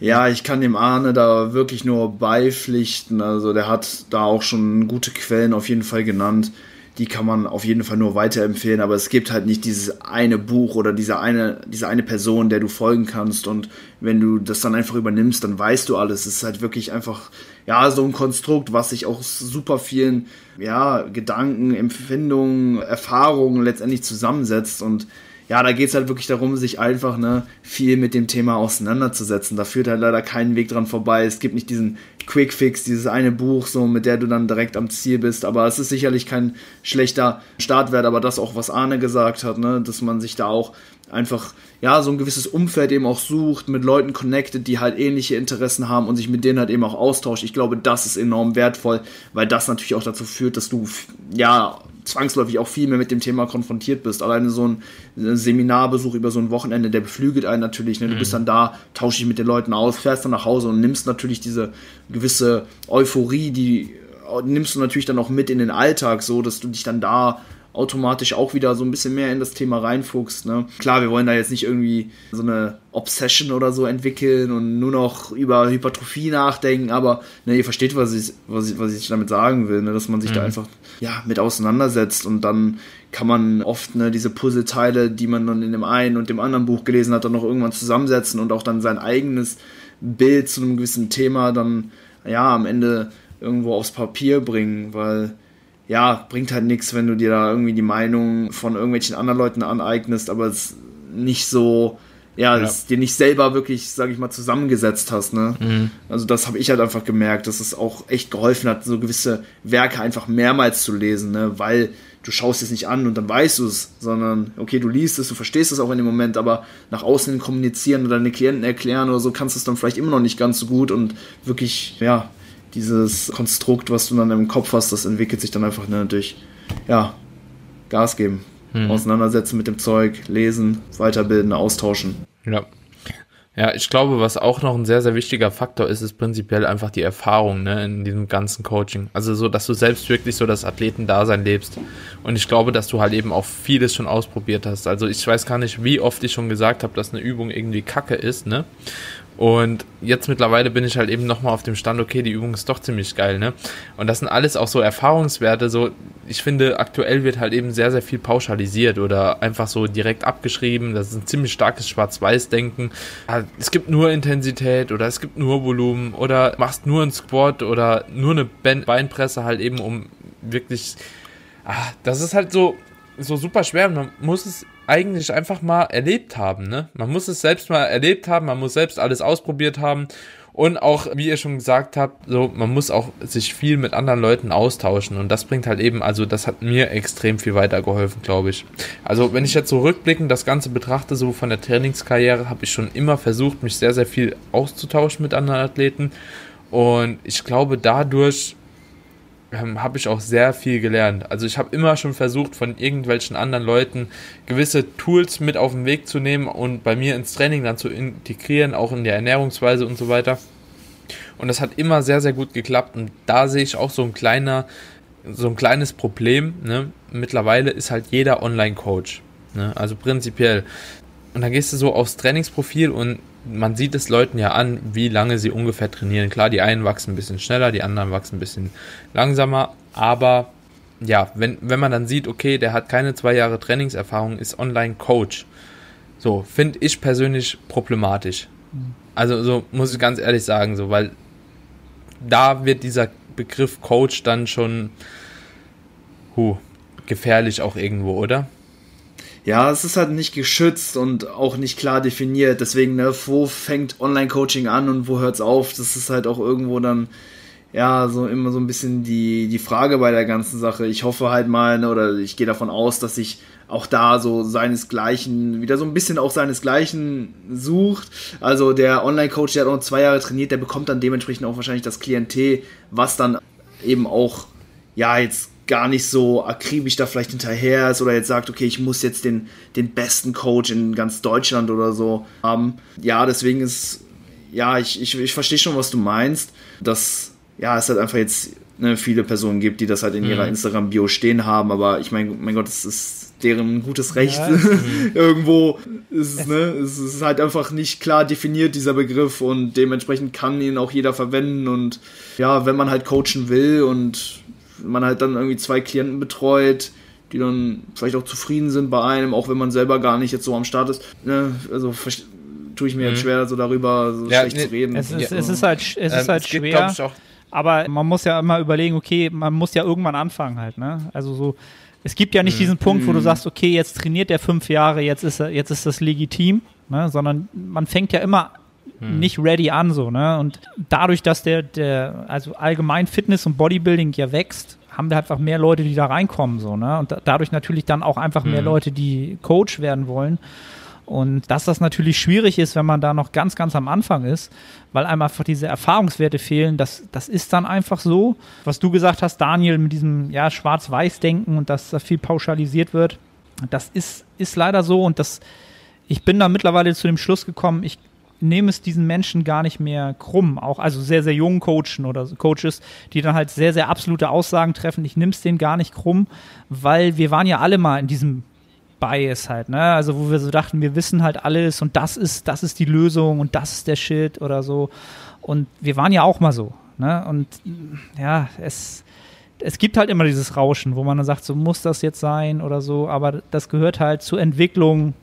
Ja, ich kann dem Arne da wirklich nur beipflichten. Also der hat da auch schon gute Quellen auf jeden Fall genannt die kann man auf jeden Fall nur weiterempfehlen, aber es gibt halt nicht dieses eine Buch oder diese eine, diese eine Person, der du folgen kannst und wenn du das dann einfach übernimmst, dann weißt du alles. Es ist halt wirklich einfach, ja, so ein Konstrukt, was sich auch super vielen, ja, Gedanken, Empfindungen, Erfahrungen letztendlich zusammensetzt und ja, da geht es halt wirklich darum, sich einfach ne, viel mit dem Thema auseinanderzusetzen. Da führt halt leider keinen Weg dran vorbei. Es gibt nicht diesen Quick Fix, dieses eine Buch, so mit der du dann direkt am Ziel bist. Aber es ist sicherlich kein schlechter Startwert, aber das auch, was Arne gesagt hat, ne, dass man sich da auch einfach ja so ein gewisses Umfeld eben auch sucht, mit Leuten connected, die halt ähnliche Interessen haben und sich mit denen halt eben auch austauscht. Ich glaube, das ist enorm wertvoll, weil das natürlich auch dazu führt, dass du ja zwangsläufig auch viel mehr mit dem Thema konfrontiert bist. Alleine so ein Seminarbesuch über so ein Wochenende, der beflügelt einen natürlich. Ne? Du mhm. bist dann da, tauschst dich mit den Leuten aus, fährst dann nach Hause und nimmst natürlich diese gewisse Euphorie, die nimmst du natürlich dann auch mit in den Alltag, so dass du dich dann da automatisch auch wieder so ein bisschen mehr in das Thema reinfuchst. Ne? Klar, wir wollen da jetzt nicht irgendwie so eine Obsession oder so entwickeln und nur noch über Hypertrophie nachdenken, aber ne, ihr versteht, was ich, was ich, was ich damit sagen will, ne? dass man sich mhm. da einfach ja, mit auseinandersetzt und dann kann man oft ne, diese Puzzleteile, die man dann in dem einen und dem anderen Buch gelesen hat, dann noch irgendwann zusammensetzen und auch dann sein eigenes Bild zu einem gewissen Thema dann ja am Ende irgendwo aufs Papier bringen, weil ja, bringt halt nichts, wenn du dir da irgendwie die Meinung von irgendwelchen anderen Leuten aneignest, aber es nicht so, ja, ja. dir nicht selber wirklich, sag ich mal, zusammengesetzt hast, ne? Mhm. Also das habe ich halt einfach gemerkt, dass es auch echt geholfen hat, so gewisse Werke einfach mehrmals zu lesen, ne? Weil du schaust es nicht an und dann weißt du es, sondern okay, du liest es, du verstehst es auch in dem Moment, aber nach außen kommunizieren oder deine Klienten erklären oder so kannst du es dann vielleicht immer noch nicht ganz so gut und wirklich, ja, dieses Konstrukt, was du dann im Kopf hast, das entwickelt sich dann einfach ne, durch, ja, Gas geben, mhm. auseinandersetzen mit dem Zeug, lesen, weiterbilden, austauschen. Ja. Ja, ich glaube, was auch noch ein sehr, sehr wichtiger Faktor ist, ist prinzipiell einfach die Erfahrung ne, in diesem ganzen Coaching. Also so, dass du selbst wirklich so das Athletendasein lebst. Und ich glaube, dass du halt eben auch vieles schon ausprobiert hast. Also ich weiß gar nicht, wie oft ich schon gesagt habe, dass eine Übung irgendwie Kacke ist, ne? Und jetzt mittlerweile bin ich halt eben nochmal auf dem Stand, okay, die Übung ist doch ziemlich geil, ne? Und das sind alles auch so Erfahrungswerte, so, ich finde, aktuell wird halt eben sehr, sehr viel pauschalisiert oder einfach so direkt abgeschrieben. Das ist ein ziemlich starkes Schwarz-Weiß-Denken. Es gibt nur Intensität oder es gibt nur Volumen oder machst nur einen Squat oder nur eine Beinpresse halt eben, um wirklich, ah, das ist halt so, so super schwer. Man muss es eigentlich einfach mal erlebt haben. Ne? Man muss es selbst mal erlebt haben, man muss selbst alles ausprobiert haben. Und auch, wie ihr schon gesagt habt, so, man muss auch sich viel mit anderen Leuten austauschen. Und das bringt halt eben, also das hat mir extrem viel weitergeholfen, glaube ich. Also, wenn ich jetzt so rückblickend das Ganze betrachte, so von der Trainingskarriere, habe ich schon immer versucht, mich sehr, sehr viel auszutauschen mit anderen Athleten. Und ich glaube, dadurch ähm, habe ich auch sehr viel gelernt. Also ich habe immer schon versucht, von irgendwelchen anderen Leuten gewisse Tools mit auf den Weg zu nehmen und bei mir ins Training dann zu integrieren, auch in der Ernährungsweise und so weiter. Und das hat immer sehr, sehr gut geklappt. Und da sehe ich auch so ein kleiner, so ein kleines Problem. Ne? Mittlerweile ist halt jeder Online-Coach. Ne? Also prinzipiell. Und dann gehst du so aufs Trainingsprofil und man sieht es Leuten ja an, wie lange sie ungefähr trainieren. Klar, die einen wachsen ein bisschen schneller, die anderen wachsen ein bisschen langsamer, aber ja, wenn, wenn man dann sieht, okay, der hat keine zwei Jahre Trainingserfahrung, ist Online-Coach. So, finde ich persönlich problematisch. Also, so muss ich ganz ehrlich sagen, so, weil da wird dieser Begriff Coach dann schon huh, gefährlich auch irgendwo, oder? Ja, es ist halt nicht geschützt und auch nicht klar definiert. Deswegen, ne, wo fängt Online-Coaching an und wo hört es auf? Das ist halt auch irgendwo dann, ja, so immer so ein bisschen die, die Frage bei der ganzen Sache. Ich hoffe halt mal, ne, oder ich gehe davon aus, dass sich auch da so seinesgleichen, wieder so ein bisschen auch seinesgleichen sucht. Also der Online-Coach, der hat auch zwei Jahre trainiert, der bekommt dann dementsprechend auch wahrscheinlich das Klientel, was dann eben auch, ja, jetzt gar nicht so akribisch da vielleicht hinterher ist oder jetzt sagt, okay, ich muss jetzt den, den besten Coach in ganz Deutschland oder so haben. Ja, deswegen ist, ja, ich, ich, ich verstehe schon, was du meinst, dass, ja, es halt einfach jetzt ne, viele Personen gibt, die das halt in ihrer mhm. Instagram-Bio stehen haben, aber ich meine, mein Gott, es ist deren gutes Recht. Ja. (laughs) Irgendwo ist es, ne, es ist halt einfach nicht klar definiert, dieser Begriff, und dementsprechend kann ihn auch jeder verwenden. Und ja, wenn man halt coachen will und man halt dann irgendwie zwei Klienten betreut, die dann vielleicht auch zufrieden sind bei einem, auch wenn man selber gar nicht jetzt so am Start ist. Ne? Also tue ich mir mhm. jetzt schwer, so darüber so ja, schlecht nee, zu reden. Es ist, ja. es ist halt, es ist ähm, halt es schwer. Gibt, aber man muss ja immer überlegen, okay, man muss ja irgendwann anfangen halt, ne? Also so, es gibt ja nicht mhm. diesen Punkt, wo du mhm. sagst, okay, jetzt trainiert er fünf Jahre, jetzt ist er, jetzt ist das legitim, ne? Sondern man fängt ja immer hm. nicht ready an, so, ne? Und dadurch, dass der, der, also allgemein Fitness und Bodybuilding ja wächst, haben wir einfach mehr Leute, die da reinkommen, so, ne? Und da, dadurch natürlich dann auch einfach hm. mehr Leute, die Coach werden wollen. Und dass das natürlich schwierig ist, wenn man da noch ganz, ganz am Anfang ist, weil einem einfach diese Erfahrungswerte fehlen, das, das ist dann einfach so. Was du gesagt hast, Daniel, mit diesem ja, Schwarz-Weiß-Denken und dass da viel pauschalisiert wird, das ist, ist leider so und das, ich bin da mittlerweile zu dem Schluss gekommen, ich nehme es diesen Menschen gar nicht mehr krumm. Auch also sehr, sehr jungen Coachen oder Coaches, die dann halt sehr, sehr absolute Aussagen treffen. Ich nehme es denen gar nicht krumm, weil wir waren ja alle mal in diesem Bias halt, ne? Also wo wir so dachten, wir wissen halt alles und das ist, das ist die Lösung und das ist der Shit oder so. Und wir waren ja auch mal so, ne? Und ja, es, es gibt halt immer dieses Rauschen, wo man dann sagt, so muss das jetzt sein oder so, aber das gehört halt zur Entwicklung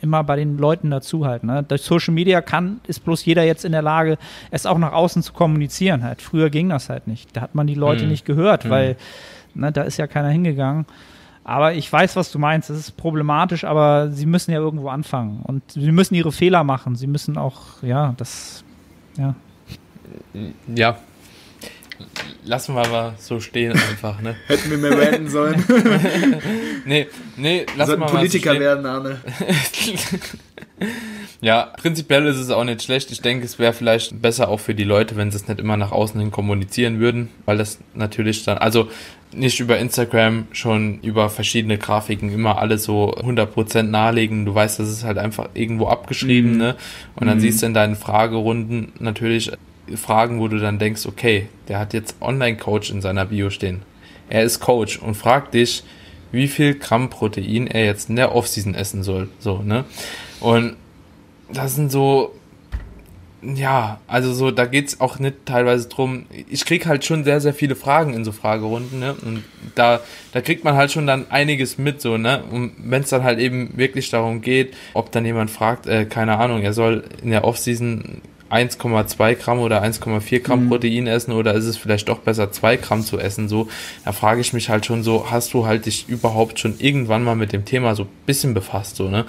immer bei den Leuten dazu halt. Ne? Durch Social Media kann, ist bloß jeder jetzt in der Lage, es auch nach außen zu kommunizieren halt. Früher ging das halt nicht. Da hat man die Leute hm. nicht gehört, hm. weil ne, da ist ja keiner hingegangen. Aber ich weiß, was du meinst. Es ist problematisch, aber sie müssen ja irgendwo anfangen. Und sie müssen ihre Fehler machen. Sie müssen auch, ja, das, ja. Ja, lassen wir aber so stehen einfach, ne? (laughs) Hätten wir mehr werden sollen. (laughs) nee, nee, lassen wir mal Politiker so werden, Arne. (laughs) Ja, prinzipiell ist es auch nicht schlecht. Ich denke, es wäre vielleicht besser auch für die Leute, wenn sie es nicht immer nach außen hin kommunizieren würden, weil das natürlich dann, also nicht über Instagram, schon über verschiedene Grafiken immer alles so 100% nahelegen. Du weißt, das ist halt einfach irgendwo abgeschrieben, mhm. ne? Und dann mhm. siehst du in deinen Fragerunden natürlich Fragen, wo du dann denkst, okay, der hat jetzt Online-Coach in seiner Bio stehen. Er ist Coach und fragt dich, wie viel Gramm Protein er jetzt in der Offseason essen soll. So, ne? Und das sind so, ja, also so, da geht's auch nicht teilweise drum. Ich krieg halt schon sehr, sehr viele Fragen in so Fragerunden, ne? Und da, da kriegt man halt schon dann einiges mit, so, ne? Und wenn es dann halt eben wirklich darum geht, ob dann jemand fragt, äh, keine Ahnung, er soll in der Offseason 1,2 Gramm oder 1,4 Gramm mhm. Protein essen oder ist es vielleicht doch besser 2 Gramm zu essen? So, da frage ich mich halt schon so, hast du halt dich überhaupt schon irgendwann mal mit dem Thema so ein bisschen befasst, so, ne?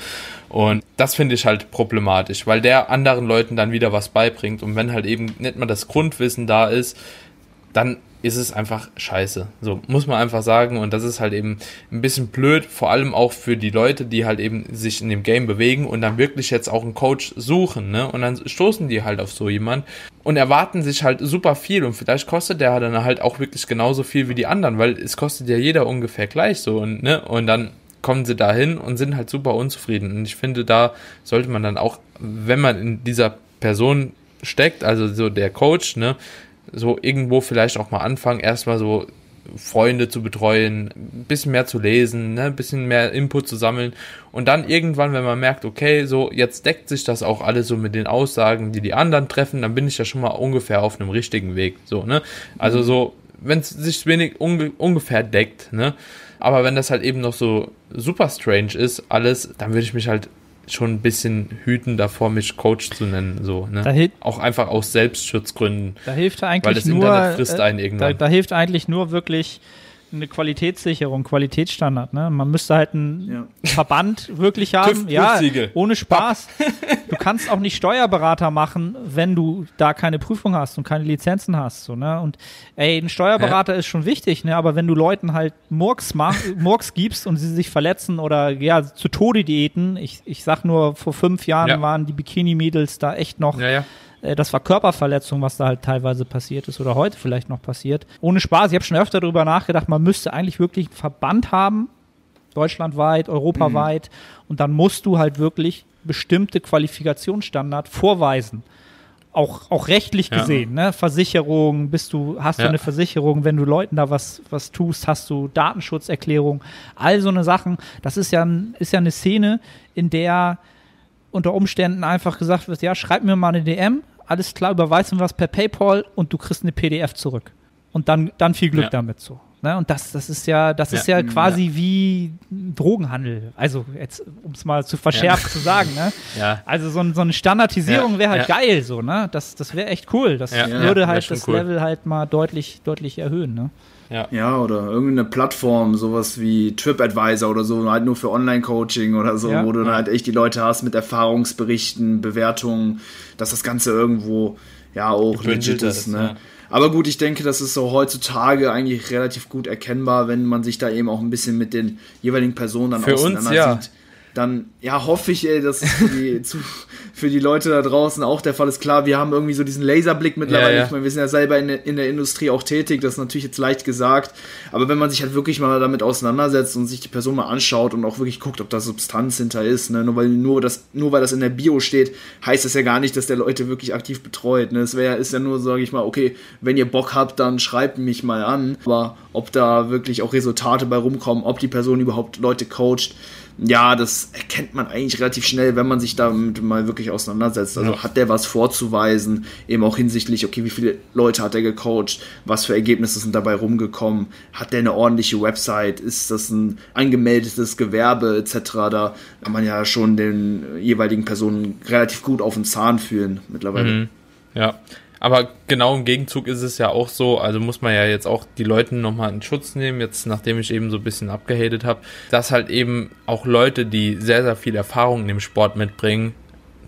Und das finde ich halt problematisch, weil der anderen Leuten dann wieder was beibringt und wenn halt eben nicht mal das Grundwissen da ist, dann ist es einfach scheiße. So muss man einfach sagen. Und das ist halt eben ein bisschen blöd, vor allem auch für die Leute, die halt eben sich in dem Game bewegen und dann wirklich jetzt auch einen Coach suchen, ne? Und dann stoßen die halt auf so jemand und erwarten sich halt super viel. Und vielleicht kostet der dann halt auch wirklich genauso viel wie die anderen, weil es kostet ja jeder ungefähr gleich so und, ne? Und dann kommen sie dahin und sind halt super unzufrieden. Und ich finde, da sollte man dann auch, wenn man in dieser Person steckt, also so der Coach, ne, so irgendwo vielleicht auch mal anfangen, erstmal so Freunde zu betreuen, ein bisschen mehr zu lesen, ne, ein bisschen mehr Input zu sammeln und dann irgendwann, wenn man merkt, okay, so jetzt deckt sich das auch alles so mit den Aussagen, die die anderen treffen, dann bin ich ja schon mal ungefähr auf einem richtigen Weg, so, ne? Also so, wenn es sich wenig unge ungefähr deckt, ne? Aber wenn das halt eben noch so super strange ist, alles, dann würde ich mich halt schon ein bisschen hüten davor, mich Coach zu nennen. So, ne? Auch einfach aus Selbstschutzgründen. Da hilft eigentlich weil das nur, Internet frisst einen irgendwann. Da, da hilft eigentlich nur wirklich eine Qualitätssicherung, Qualitätsstandard. Ne? Man müsste halt einen ja. Verband wirklich haben. ja, ohne Spaß. (laughs) du kannst auch nicht Steuerberater machen, wenn du da keine Prüfung hast und keine Lizenzen hast. So, ne? Und ey, ein Steuerberater ja. ist schon wichtig, ne? aber wenn du Leuten halt Murks, mach, Murks gibst und sie sich verletzen oder ja, zu Tode diäten, ich, ich sag nur, vor fünf Jahren ja. waren die Bikini-Mädels da echt noch. Äh, das war Körperverletzung, was da halt teilweise passiert ist oder heute vielleicht noch passiert. Ohne Spaß, ich habe schon öfter darüber nachgedacht, man müsste eigentlich wirklich einen Verband haben, deutschlandweit, europaweit, mhm. und dann musst du halt wirklich bestimmte Qualifikationsstandard vorweisen. Auch, auch rechtlich gesehen, ja. ne? Versicherung, bist du, hast ja. du eine Versicherung, wenn du Leuten da was, was tust, hast du Datenschutzerklärung, all so eine Sachen. Das ist ja, ist ja eine Szene, in der unter Umständen einfach gesagt wird, ja, schreib mir mal eine DM, alles klar, überweis mir was per PayPal und du kriegst eine PDF zurück. Und dann, dann viel Glück ja. damit so. Ne? Und das, das ist ja, das ja. ist ja quasi ja. wie Drogenhandel. Also jetzt, um es mal zu verschärft zu sagen, ne? (laughs) Ja. Also so, so eine Standardisierung wäre halt geil, so, ne? Das, das wäre echt cool. Das würde halt das cool. Level halt mal deutlich, deutlich erhöhen, ne? Ja. ja, oder irgendeine Plattform, sowas wie TripAdvisor oder so, halt nur für Online-Coaching oder so, ja. wo du dann halt echt die Leute hast mit Erfahrungsberichten, Bewertungen, dass das Ganze irgendwo ja auch legit ist. Ne? Ja. Aber gut, ich denke, das ist so heutzutage eigentlich relativ gut erkennbar, wenn man sich da eben auch ein bisschen mit den jeweiligen Personen dann Für auseinander uns, ja. Dann ja, hoffe ich, ey, dass für die, (laughs) zu, für die Leute da draußen auch der Fall ist. Klar, wir haben irgendwie so diesen Laserblick mittlerweile. Ja, ja. Ich meine, wir sind ja selber in, in der Industrie auch tätig, das ist natürlich jetzt leicht gesagt. Aber wenn man sich halt wirklich mal damit auseinandersetzt und sich die Person mal anschaut und auch wirklich guckt, ob da Substanz hinter ist, ne? nur, weil, nur, das, nur weil das in der Bio steht, heißt das ja gar nicht, dass der Leute wirklich aktiv betreut. Ne? Es wär, ist ja nur, sage ich mal, okay, wenn ihr Bock habt, dann schreibt mich mal an. Aber ob da wirklich auch Resultate bei rumkommen, ob die Person überhaupt Leute coacht, ja, das erkennt man eigentlich relativ schnell, wenn man sich damit mal wirklich auseinandersetzt. Also ja. hat der was vorzuweisen, eben auch hinsichtlich, okay, wie viele Leute hat er gecoacht, was für Ergebnisse sind dabei rumgekommen, hat der eine ordentliche Website, ist das ein angemeldetes Gewerbe etc. Da kann man ja schon den jeweiligen Personen relativ gut auf den Zahn fühlen mittlerweile. Mhm. Ja, aber genau im Gegenzug ist es ja auch so, also muss man ja jetzt auch die Leute nochmal in Schutz nehmen, jetzt nachdem ich eben so ein bisschen abgehatet habe, dass halt eben auch Leute, die sehr, sehr viel Erfahrung in dem Sport mitbringen,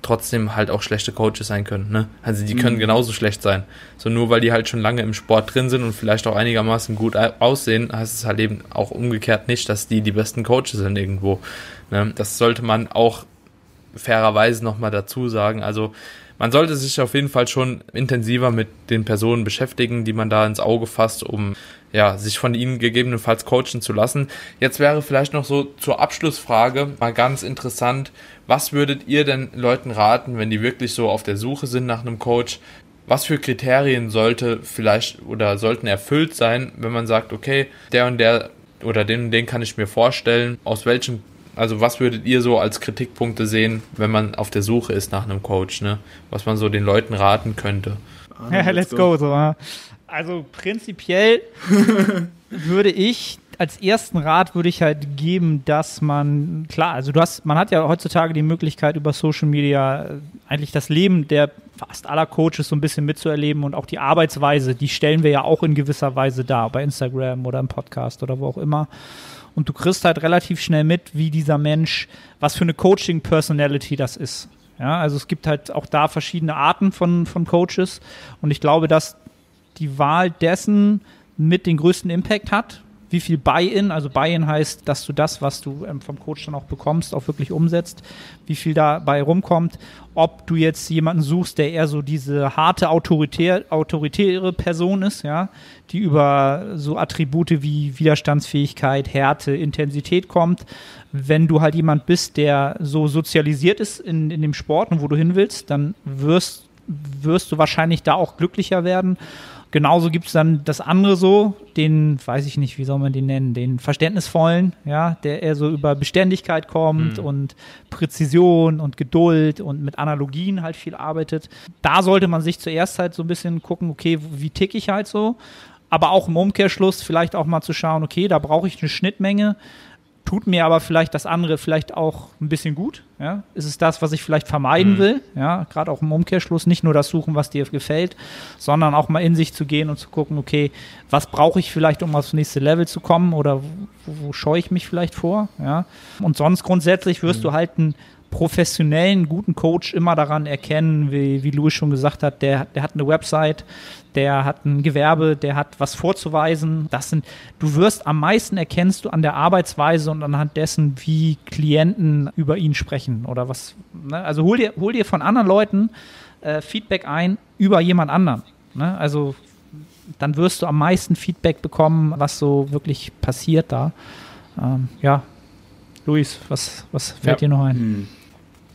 trotzdem halt auch schlechte Coaches sein können. Ne? Also die können mhm. genauso schlecht sein. So nur weil die halt schon lange im Sport drin sind und vielleicht auch einigermaßen gut aussehen, heißt es halt eben auch umgekehrt nicht, dass die die besten Coaches sind irgendwo. Ne? Das sollte man auch fairerweise nochmal dazu sagen. Also man sollte sich auf jeden Fall schon intensiver mit den Personen beschäftigen, die man da ins Auge fasst, um ja, sich von ihnen gegebenenfalls coachen zu lassen. Jetzt wäre vielleicht noch so zur Abschlussfrage mal ganz interessant, was würdet ihr denn Leuten raten, wenn die wirklich so auf der Suche sind nach einem Coach? Was für Kriterien sollte vielleicht oder sollten erfüllt sein, wenn man sagt, okay, der und der oder den, den kann ich mir vorstellen, aus welchem also was würdet ihr so als Kritikpunkte sehen, wenn man auf der Suche ist nach einem Coach, ne? Was man so den Leuten raten könnte? Ja, let's go. So. Also prinzipiell (laughs) würde ich als ersten Rat würde ich halt geben, dass man, klar, also du hast, man hat ja heutzutage die Möglichkeit über Social Media äh, eigentlich das Leben der fast aller Coaches so ein bisschen mitzuerleben und auch die Arbeitsweise, die stellen wir ja auch in gewisser Weise dar, bei Instagram oder im Podcast oder wo auch immer. Und du kriegst halt relativ schnell mit, wie dieser Mensch, was für eine Coaching-Personality das ist. Ja, also es gibt halt auch da verschiedene Arten von, von Coaches und ich glaube, dass die Wahl dessen mit den größten Impact hat. Wie viel Buy-in, also Buy-in heißt, dass du das, was du ähm, vom Coach dann auch bekommst, auch wirklich umsetzt, wie viel dabei rumkommt. Ob du jetzt jemanden suchst, der eher so diese harte autoritär, autoritäre Person ist, ja, die über so Attribute wie Widerstandsfähigkeit, Härte, Intensität kommt. Wenn du halt jemand bist, der so sozialisiert ist in, in dem Sport und wo du hin willst, dann wirst, wirst du wahrscheinlich da auch glücklicher werden. Genauso gibt es dann das andere so, den, weiß ich nicht, wie soll man den nennen, den verständnisvollen, ja, der eher so über Beständigkeit kommt mhm. und Präzision und Geduld und mit Analogien halt viel arbeitet. Da sollte man sich zuerst halt so ein bisschen gucken, okay, wie tick ich halt so, aber auch im Umkehrschluss vielleicht auch mal zu schauen, okay, da brauche ich eine Schnittmenge tut mir aber vielleicht das andere vielleicht auch ein bisschen gut. Ja? Ist es das, was ich vielleicht vermeiden mhm. will? Ja, gerade auch im Umkehrschluss nicht nur das suchen, was dir gefällt, sondern auch mal in sich zu gehen und zu gucken, okay, was brauche ich vielleicht, um aufs nächste Level zu kommen oder wo, wo scheue ich mich vielleicht vor? Ja? Und sonst grundsätzlich wirst mhm. du halt einen professionellen, guten Coach immer daran erkennen, wie, wie Louis schon gesagt hat, der, der hat eine Website, der hat ein Gewerbe, der hat was vorzuweisen. Das sind, du wirst am meisten erkennst du an der Arbeitsweise und anhand dessen, wie Klienten über ihn sprechen oder was. Ne? Also hol dir, hol dir von anderen Leuten äh, Feedback ein über jemand anderen. Ne? Also dann wirst du am meisten Feedback bekommen, was so wirklich passiert da. Ähm, ja, Luis, was, was fällt ja. dir noch ein? Hm.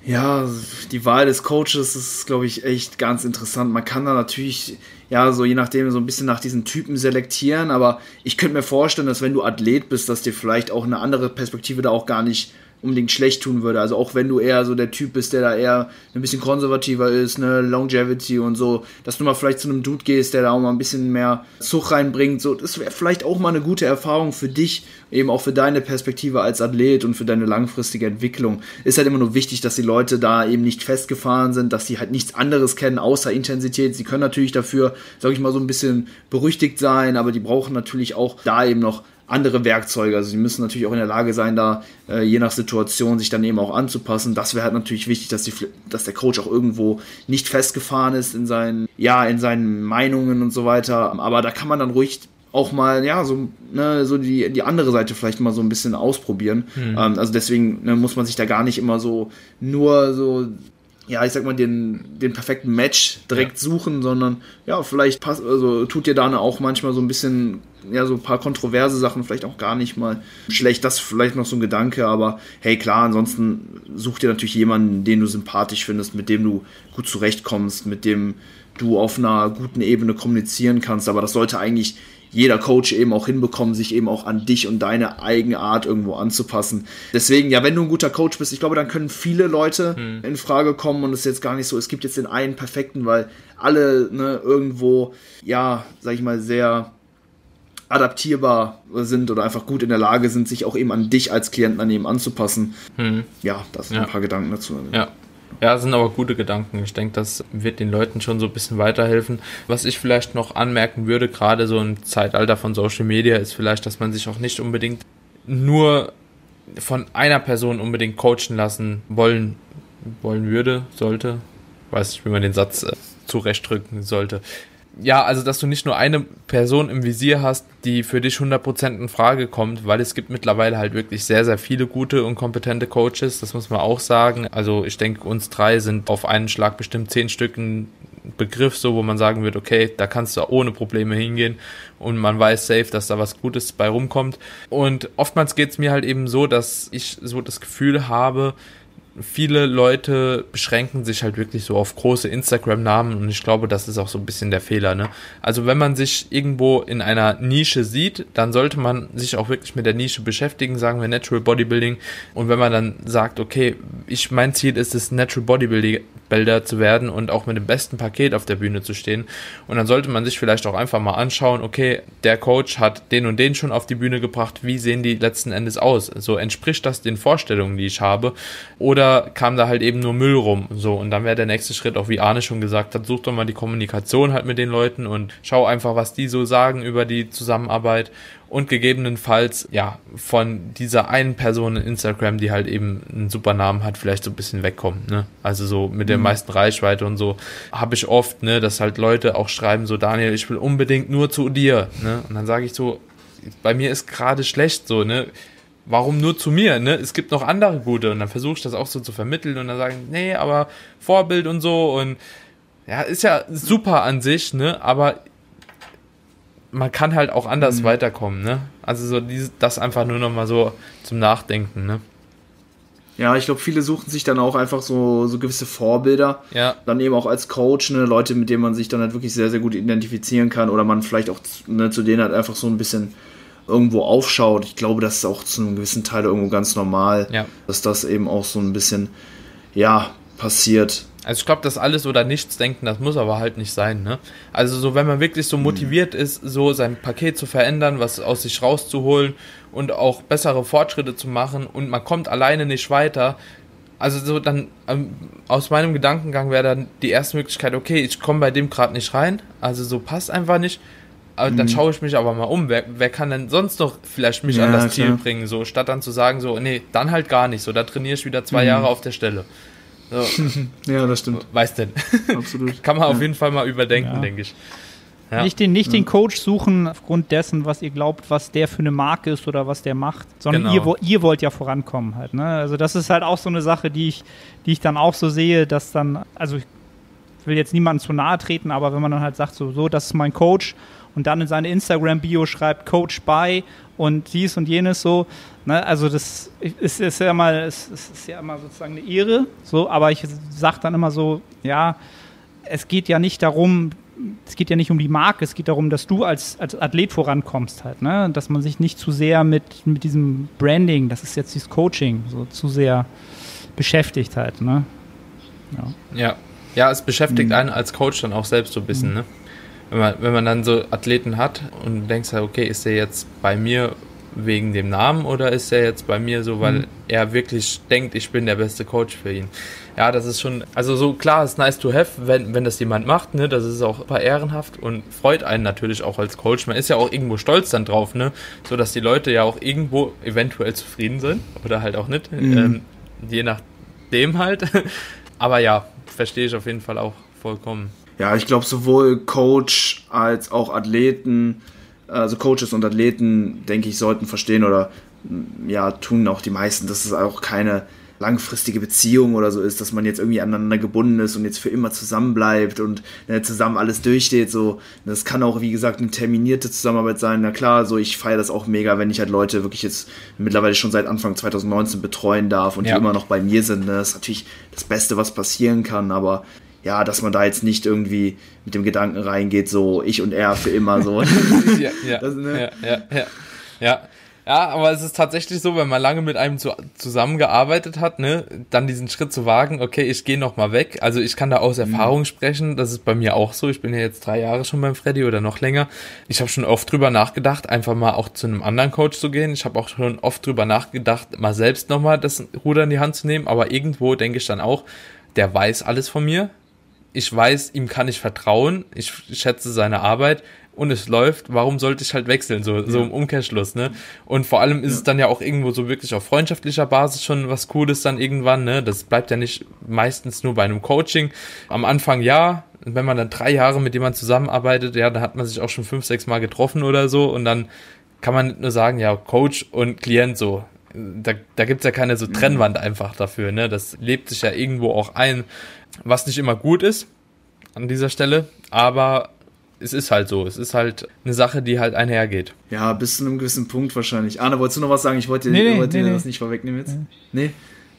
Ja, die Wahl des Coaches ist, glaube ich, echt ganz interessant. Man kann da natürlich, ja, so je nachdem, so ein bisschen nach diesen Typen selektieren, aber ich könnte mir vorstellen, dass wenn du Athlet bist, dass dir vielleicht auch eine andere Perspektive da auch gar nicht unbedingt schlecht tun würde. Also auch wenn du eher so der Typ bist, der da eher ein bisschen konservativer ist, ne, Longevity und so, dass du mal vielleicht zu einem Dude gehst, der da auch mal ein bisschen mehr Zug reinbringt, so, das wäre vielleicht auch mal eine gute Erfahrung für dich, eben auch für deine Perspektive als Athlet und für deine langfristige Entwicklung. Ist halt immer nur wichtig, dass die Leute da eben nicht festgefahren sind, dass sie halt nichts anderes kennen außer Intensität. Sie können natürlich dafür, sag ich mal, so ein bisschen berüchtigt sein, aber die brauchen natürlich auch da eben noch andere Werkzeuge. Also sie müssen natürlich auch in der Lage sein, da äh, je nach Situation sich dann eben auch anzupassen. Das wäre halt natürlich wichtig, dass, die, dass der Coach auch irgendwo nicht festgefahren ist in seinen, ja, in seinen Meinungen und so weiter. Aber da kann man dann ruhig auch mal, ja, so, ne, so die, die andere Seite vielleicht mal so ein bisschen ausprobieren. Mhm. Ähm, also deswegen ne, muss man sich da gar nicht immer so nur so ja, ich sag mal, den, den perfekten Match direkt ja. suchen, sondern ja, vielleicht passt, also tut dir da auch manchmal so ein bisschen ja, so ein paar kontroverse Sachen vielleicht auch gar nicht mal schlecht. Das vielleicht noch so ein Gedanke, aber hey, klar, ansonsten such dir natürlich jemanden, den du sympathisch findest, mit dem du gut zurechtkommst, mit dem du auf einer guten Ebene kommunizieren kannst. Aber das sollte eigentlich jeder Coach eben auch hinbekommen, sich eben auch an dich und deine eigene Art irgendwo anzupassen. Deswegen, ja, wenn du ein guter Coach bist, ich glaube, dann können viele Leute hm. in Frage kommen und es ist jetzt gar nicht so, es gibt jetzt den einen perfekten, weil alle ne, irgendwo, ja, sag ich mal, sehr adaptierbar sind oder einfach gut in der Lage sind, sich auch eben an dich als Klienten daneben anzupassen. Hm. Ja, das sind ja. ein paar Gedanken dazu. Ja. Ja, sind aber gute Gedanken. Ich denke, das wird den Leuten schon so ein bisschen weiterhelfen. Was ich vielleicht noch anmerken würde, gerade so im Zeitalter von Social Media, ist vielleicht, dass man sich auch nicht unbedingt nur von einer Person unbedingt coachen lassen wollen, wollen würde, sollte. Weiß nicht, wie man den Satz äh, zurechtdrücken sollte ja, also dass du nicht nur eine Person im Visier hast, die für dich 100% in Frage kommt, weil es gibt mittlerweile halt wirklich sehr, sehr viele gute und kompetente Coaches, das muss man auch sagen. Also ich denke, uns drei sind auf einen Schlag bestimmt zehn Stücken Begriff, so wo man sagen wird, okay, da kannst du ohne Probleme hingehen und man weiß safe, dass da was Gutes bei rumkommt. Und oftmals geht es mir halt eben so, dass ich so das Gefühl habe, viele Leute beschränken sich halt wirklich so auf große Instagram-Namen und ich glaube, das ist auch so ein bisschen der Fehler. Ne? Also wenn man sich irgendwo in einer Nische sieht, dann sollte man sich auch wirklich mit der Nische beschäftigen, sagen wir Natural Bodybuilding. Und wenn man dann sagt, okay, ich mein Ziel ist es, Natural Bodybuilding Bilder zu werden und auch mit dem besten Paket auf der Bühne zu stehen. Und dann sollte man sich vielleicht auch einfach mal anschauen, okay, der Coach hat den und den schon auf die Bühne gebracht, wie sehen die letzten Endes aus? So entspricht das den Vorstellungen, die ich habe? Oder kam da halt eben nur Müll rum? So, und dann wäre der nächste Schritt, auch wie Arne schon gesagt hat, such doch mal die Kommunikation halt mit den Leuten und schau einfach, was die so sagen über die Zusammenarbeit und gegebenenfalls ja von dieser einen Person in Instagram, die halt eben einen super Namen hat, vielleicht so ein bisschen wegkommen. Ne? Also so mit der mhm. meisten Reichweite und so habe ich oft, ne, dass halt Leute auch schreiben so Daniel, ich will unbedingt nur zu dir. Ne? Und dann sage ich so, bei mir ist gerade schlecht so, ne? Warum nur zu mir, ne? Es gibt noch andere gute und dann versuche ich das auch so zu vermitteln und dann sagen, nee, aber Vorbild und so und ja, ist ja super an sich, ne? Aber man kann halt auch anders mhm. weiterkommen, ne? Also so dieses, das einfach nur nochmal so zum Nachdenken, ne? Ja, ich glaube, viele suchen sich dann auch einfach so, so gewisse Vorbilder. Ja. Dann eben auch als Coach, ne, Leute, mit denen man sich dann halt wirklich sehr, sehr gut identifizieren kann oder man vielleicht auch ne, zu denen halt einfach so ein bisschen irgendwo aufschaut. Ich glaube, das ist auch zu einem gewissen Teil irgendwo ganz normal, ja. dass das eben auch so ein bisschen, ja, passiert. Also ich glaube, das alles oder nichts denken, das muss aber halt nicht sein, ne? Also so, wenn man wirklich so motiviert mhm. ist, so sein Paket zu verändern, was aus sich rauszuholen und auch bessere Fortschritte zu machen und man kommt alleine nicht weiter, also so dann ähm, aus meinem Gedankengang wäre dann die erste Möglichkeit, okay, ich komme bei dem gerade nicht rein, also so passt einfach nicht. Aber mhm. dann schaue ich mich aber mal um, wer, wer kann denn sonst noch vielleicht mich ja, an das Ziel klar. bringen, so statt dann zu sagen, so, nee, dann halt gar nicht, so, da trainiere ich wieder zwei mhm. Jahre auf der Stelle. So. (laughs) ja, das stimmt. Weißt denn. Absolut. (laughs) Kann man ja. auf jeden Fall mal überdenken, ja. denke ich. Ja. Nicht, den, nicht den Coach suchen aufgrund dessen, was ihr glaubt, was der für eine Marke ist oder was der macht, sondern genau. ihr, ihr wollt ja vorankommen halt. Ne? Also das ist halt auch so eine Sache, die ich, die ich dann auch so sehe, dass dann, also ich will jetzt niemandem zu nahe treten, aber wenn man dann halt sagt, so, so das ist mein Coach und dann in seine Instagram-Bio schreibt Coach by und dies und jenes so, Ne, also das ist, ist, ja mal, ist, ist ja immer sozusagen eine Ehre, so, aber ich sage dann immer so, ja, es geht ja nicht darum, es geht ja nicht um die Marke, es geht darum, dass du als, als Athlet vorankommst halt, ne? Dass man sich nicht zu sehr mit, mit diesem Branding, das ist jetzt dieses Coaching, so zu sehr beschäftigt halt, ne? Ja. Ja, ja es beschäftigt mhm. einen als Coach dann auch selbst so ein bisschen, mhm. ne? Wenn man, wenn man dann so Athleten hat und denkst halt, okay, ist der jetzt bei mir wegen dem Namen oder ist er jetzt bei mir so, weil mhm. er wirklich denkt, ich bin der beste Coach für ihn? Ja, das ist schon, also so klar, ist nice to have, wenn, wenn das jemand macht, ne, das ist auch ehrenhaft und freut einen natürlich auch als Coach. Man ist ja auch irgendwo stolz dann drauf, ne, so dass die Leute ja auch irgendwo eventuell zufrieden sind oder halt auch nicht, mhm. ähm, je nachdem halt. (laughs) Aber ja, verstehe ich auf jeden Fall auch vollkommen. Ja, ich glaube, sowohl Coach als auch Athleten also Coaches und Athleten, denke ich, sollten verstehen oder mm, ja, tun auch die meisten, dass es auch keine langfristige Beziehung oder so ist, dass man jetzt irgendwie aneinander gebunden ist und jetzt für immer zusammenbleibt und ne, zusammen alles durchsteht. So, das kann auch, wie gesagt, eine terminierte Zusammenarbeit sein. Na klar, so ich feiere das auch mega, wenn ich halt Leute wirklich jetzt mittlerweile schon seit Anfang 2019 betreuen darf und ja. die immer noch bei mir sind. Ne? Das ist natürlich das Beste, was passieren kann, aber ja, dass man da jetzt nicht irgendwie mit dem Gedanken reingeht, so ich und er für immer so. (laughs) ja, ja, das, ne? ja, ja, ja, ja. Aber es ist tatsächlich so, wenn man lange mit einem zu, zusammengearbeitet hat, ne, dann diesen Schritt zu wagen, okay, ich gehe noch mal weg. Also ich kann da aus mhm. Erfahrung sprechen, das ist bei mir auch so. Ich bin ja jetzt drei Jahre schon beim Freddy oder noch länger. Ich habe schon oft drüber nachgedacht, einfach mal auch zu einem anderen Coach zu gehen. Ich habe auch schon oft drüber nachgedacht, mal selbst noch mal das Ruder in die Hand zu nehmen. Aber irgendwo denke ich dann auch, der weiß alles von mir, ich weiß, ihm kann ich vertrauen, ich schätze seine Arbeit und es läuft, warum sollte ich halt wechseln, so, ja. so im Umkehrschluss, ne? Und vor allem ist ja. es dann ja auch irgendwo so wirklich auf freundschaftlicher Basis schon was Cooles dann irgendwann, ne? Das bleibt ja nicht meistens nur bei einem Coaching. Am Anfang ja, Und wenn man dann drei Jahre mit jemandem zusammenarbeitet, ja, dann hat man sich auch schon fünf, sechs Mal getroffen oder so und dann kann man nicht nur sagen, ja, Coach und Klient so. Da, da gibt es ja keine so Trennwand einfach dafür, ne? Das lebt sich ja irgendwo auch ein, was nicht immer gut ist an dieser Stelle, aber es ist halt so. Es ist halt eine Sache, die halt einhergeht. Ja, bis zu einem gewissen Punkt wahrscheinlich. Arne, wolltest du noch was sagen? Ich wollte, nee, nee, wollte nee, das nicht vorwegnehmen jetzt. Nee.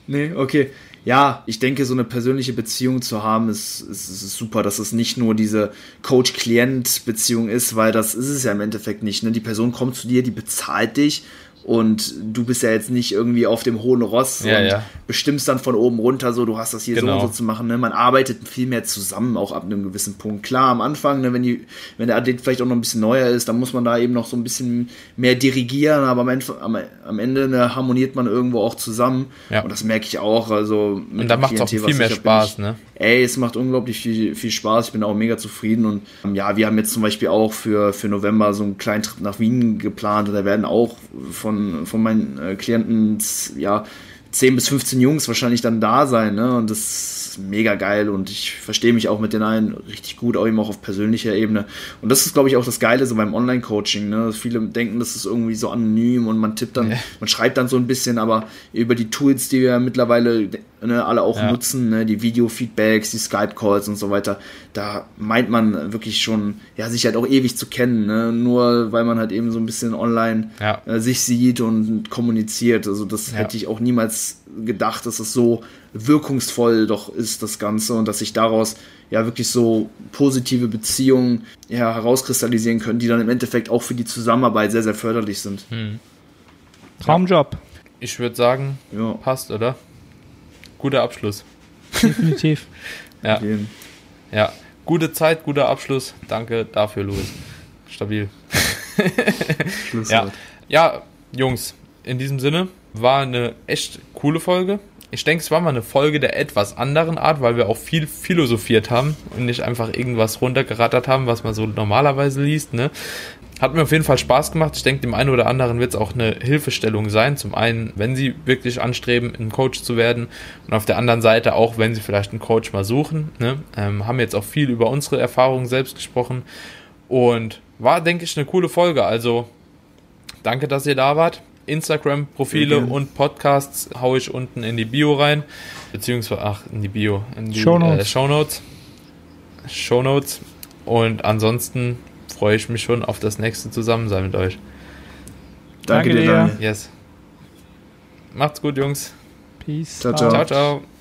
nee? okay. Ja, ich denke, so eine persönliche Beziehung zu haben, ist, ist, ist super, dass es nicht nur diese Coach-Klient-Beziehung ist, weil das ist es ja im Endeffekt nicht. Ne? Die Person kommt zu dir, die bezahlt dich und du bist ja jetzt nicht irgendwie auf dem hohen Ross ja, und ja. bestimmst dann von oben runter so, du hast das hier genau. so und so zu machen. Ne? Man arbeitet viel mehr zusammen, auch ab einem gewissen Punkt. Klar, am Anfang, ne, wenn, die, wenn der Athlet vielleicht auch noch ein bisschen neuer ist, dann muss man da eben noch so ein bisschen mehr dirigieren, aber am Ende, am, am Ende ne, harmoniert man irgendwo auch zusammen. Ja. Und das merke ich auch. Also und da macht es auch viel mehr Spaß, ne? Ey, es macht unglaublich viel, viel Spaß. Ich bin auch mega zufrieden. Und ähm, ja, wir haben jetzt zum Beispiel auch für, für November so einen kleinen Trip nach Wien geplant. Und da werden auch von, von meinen äh, Klienten ja 10 bis 15 Jungs wahrscheinlich dann da sein. Ne? Und das ist mega geil und ich verstehe mich auch mit den einen richtig gut, auch eben auch auf persönlicher Ebene. Und das ist, glaube ich, auch das Geile so beim Online-Coaching. Ne? Viele denken, das ist irgendwie so anonym und man tippt dann, ja. man schreibt dann so ein bisschen, aber über die Tools, die wir mittlerweile ne, alle auch ja. nutzen, ne? die Video-Feedbacks, die Skype-Calls und so weiter, da meint man wirklich schon, ja, sich halt auch ewig zu kennen, ne? nur weil man halt eben so ein bisschen online ja. äh, sich sieht und kommuniziert. Also das hätte ich auch niemals gedacht, dass es so wirkungsvoll doch ist, das Ganze, und dass sich daraus ja wirklich so positive Beziehungen ja, herauskristallisieren können, die dann im Endeffekt auch für die Zusammenarbeit sehr, sehr förderlich sind. Hm. Traumjob. Ich würde sagen, Ja. passt, oder? Guter Abschluss. Definitiv. (laughs) Ja, Gehen. ja. Gute Zeit, guter Abschluss. Danke dafür, Louis. Stabil. (laughs) Ja. Schlusswort. ja, Jungs, in diesem Sinne war eine echt coole Folge. Ich denke, es war mal eine Folge der etwas anderen Art, weil wir auch viel philosophiert haben und nicht einfach irgendwas runtergerattert haben, was man so normalerweise liest. Ne? Hat mir auf jeden Fall Spaß gemacht. Ich denke, dem einen oder anderen wird es auch eine Hilfestellung sein. Zum einen, wenn sie wirklich anstreben, ein Coach zu werden und auf der anderen Seite auch, wenn sie vielleicht einen Coach mal suchen. Ne? Ähm, haben jetzt auch viel über unsere Erfahrungen selbst gesprochen und war, denke ich, eine coole Folge. Also danke, dass ihr da wart. Instagram-Profile gerne. und Podcasts haue ich unten in die Bio rein. Beziehungsweise, ach, in die Bio, in die Shownotes. Äh, Shownotes. Shownotes. Und ansonsten freue ich mich schon auf das nächste Zusammensein mit euch. Danke, Danke dir. Daniel. Yes. Macht's gut, Jungs. Peace. Ciao, ciao. Ciao, ciao.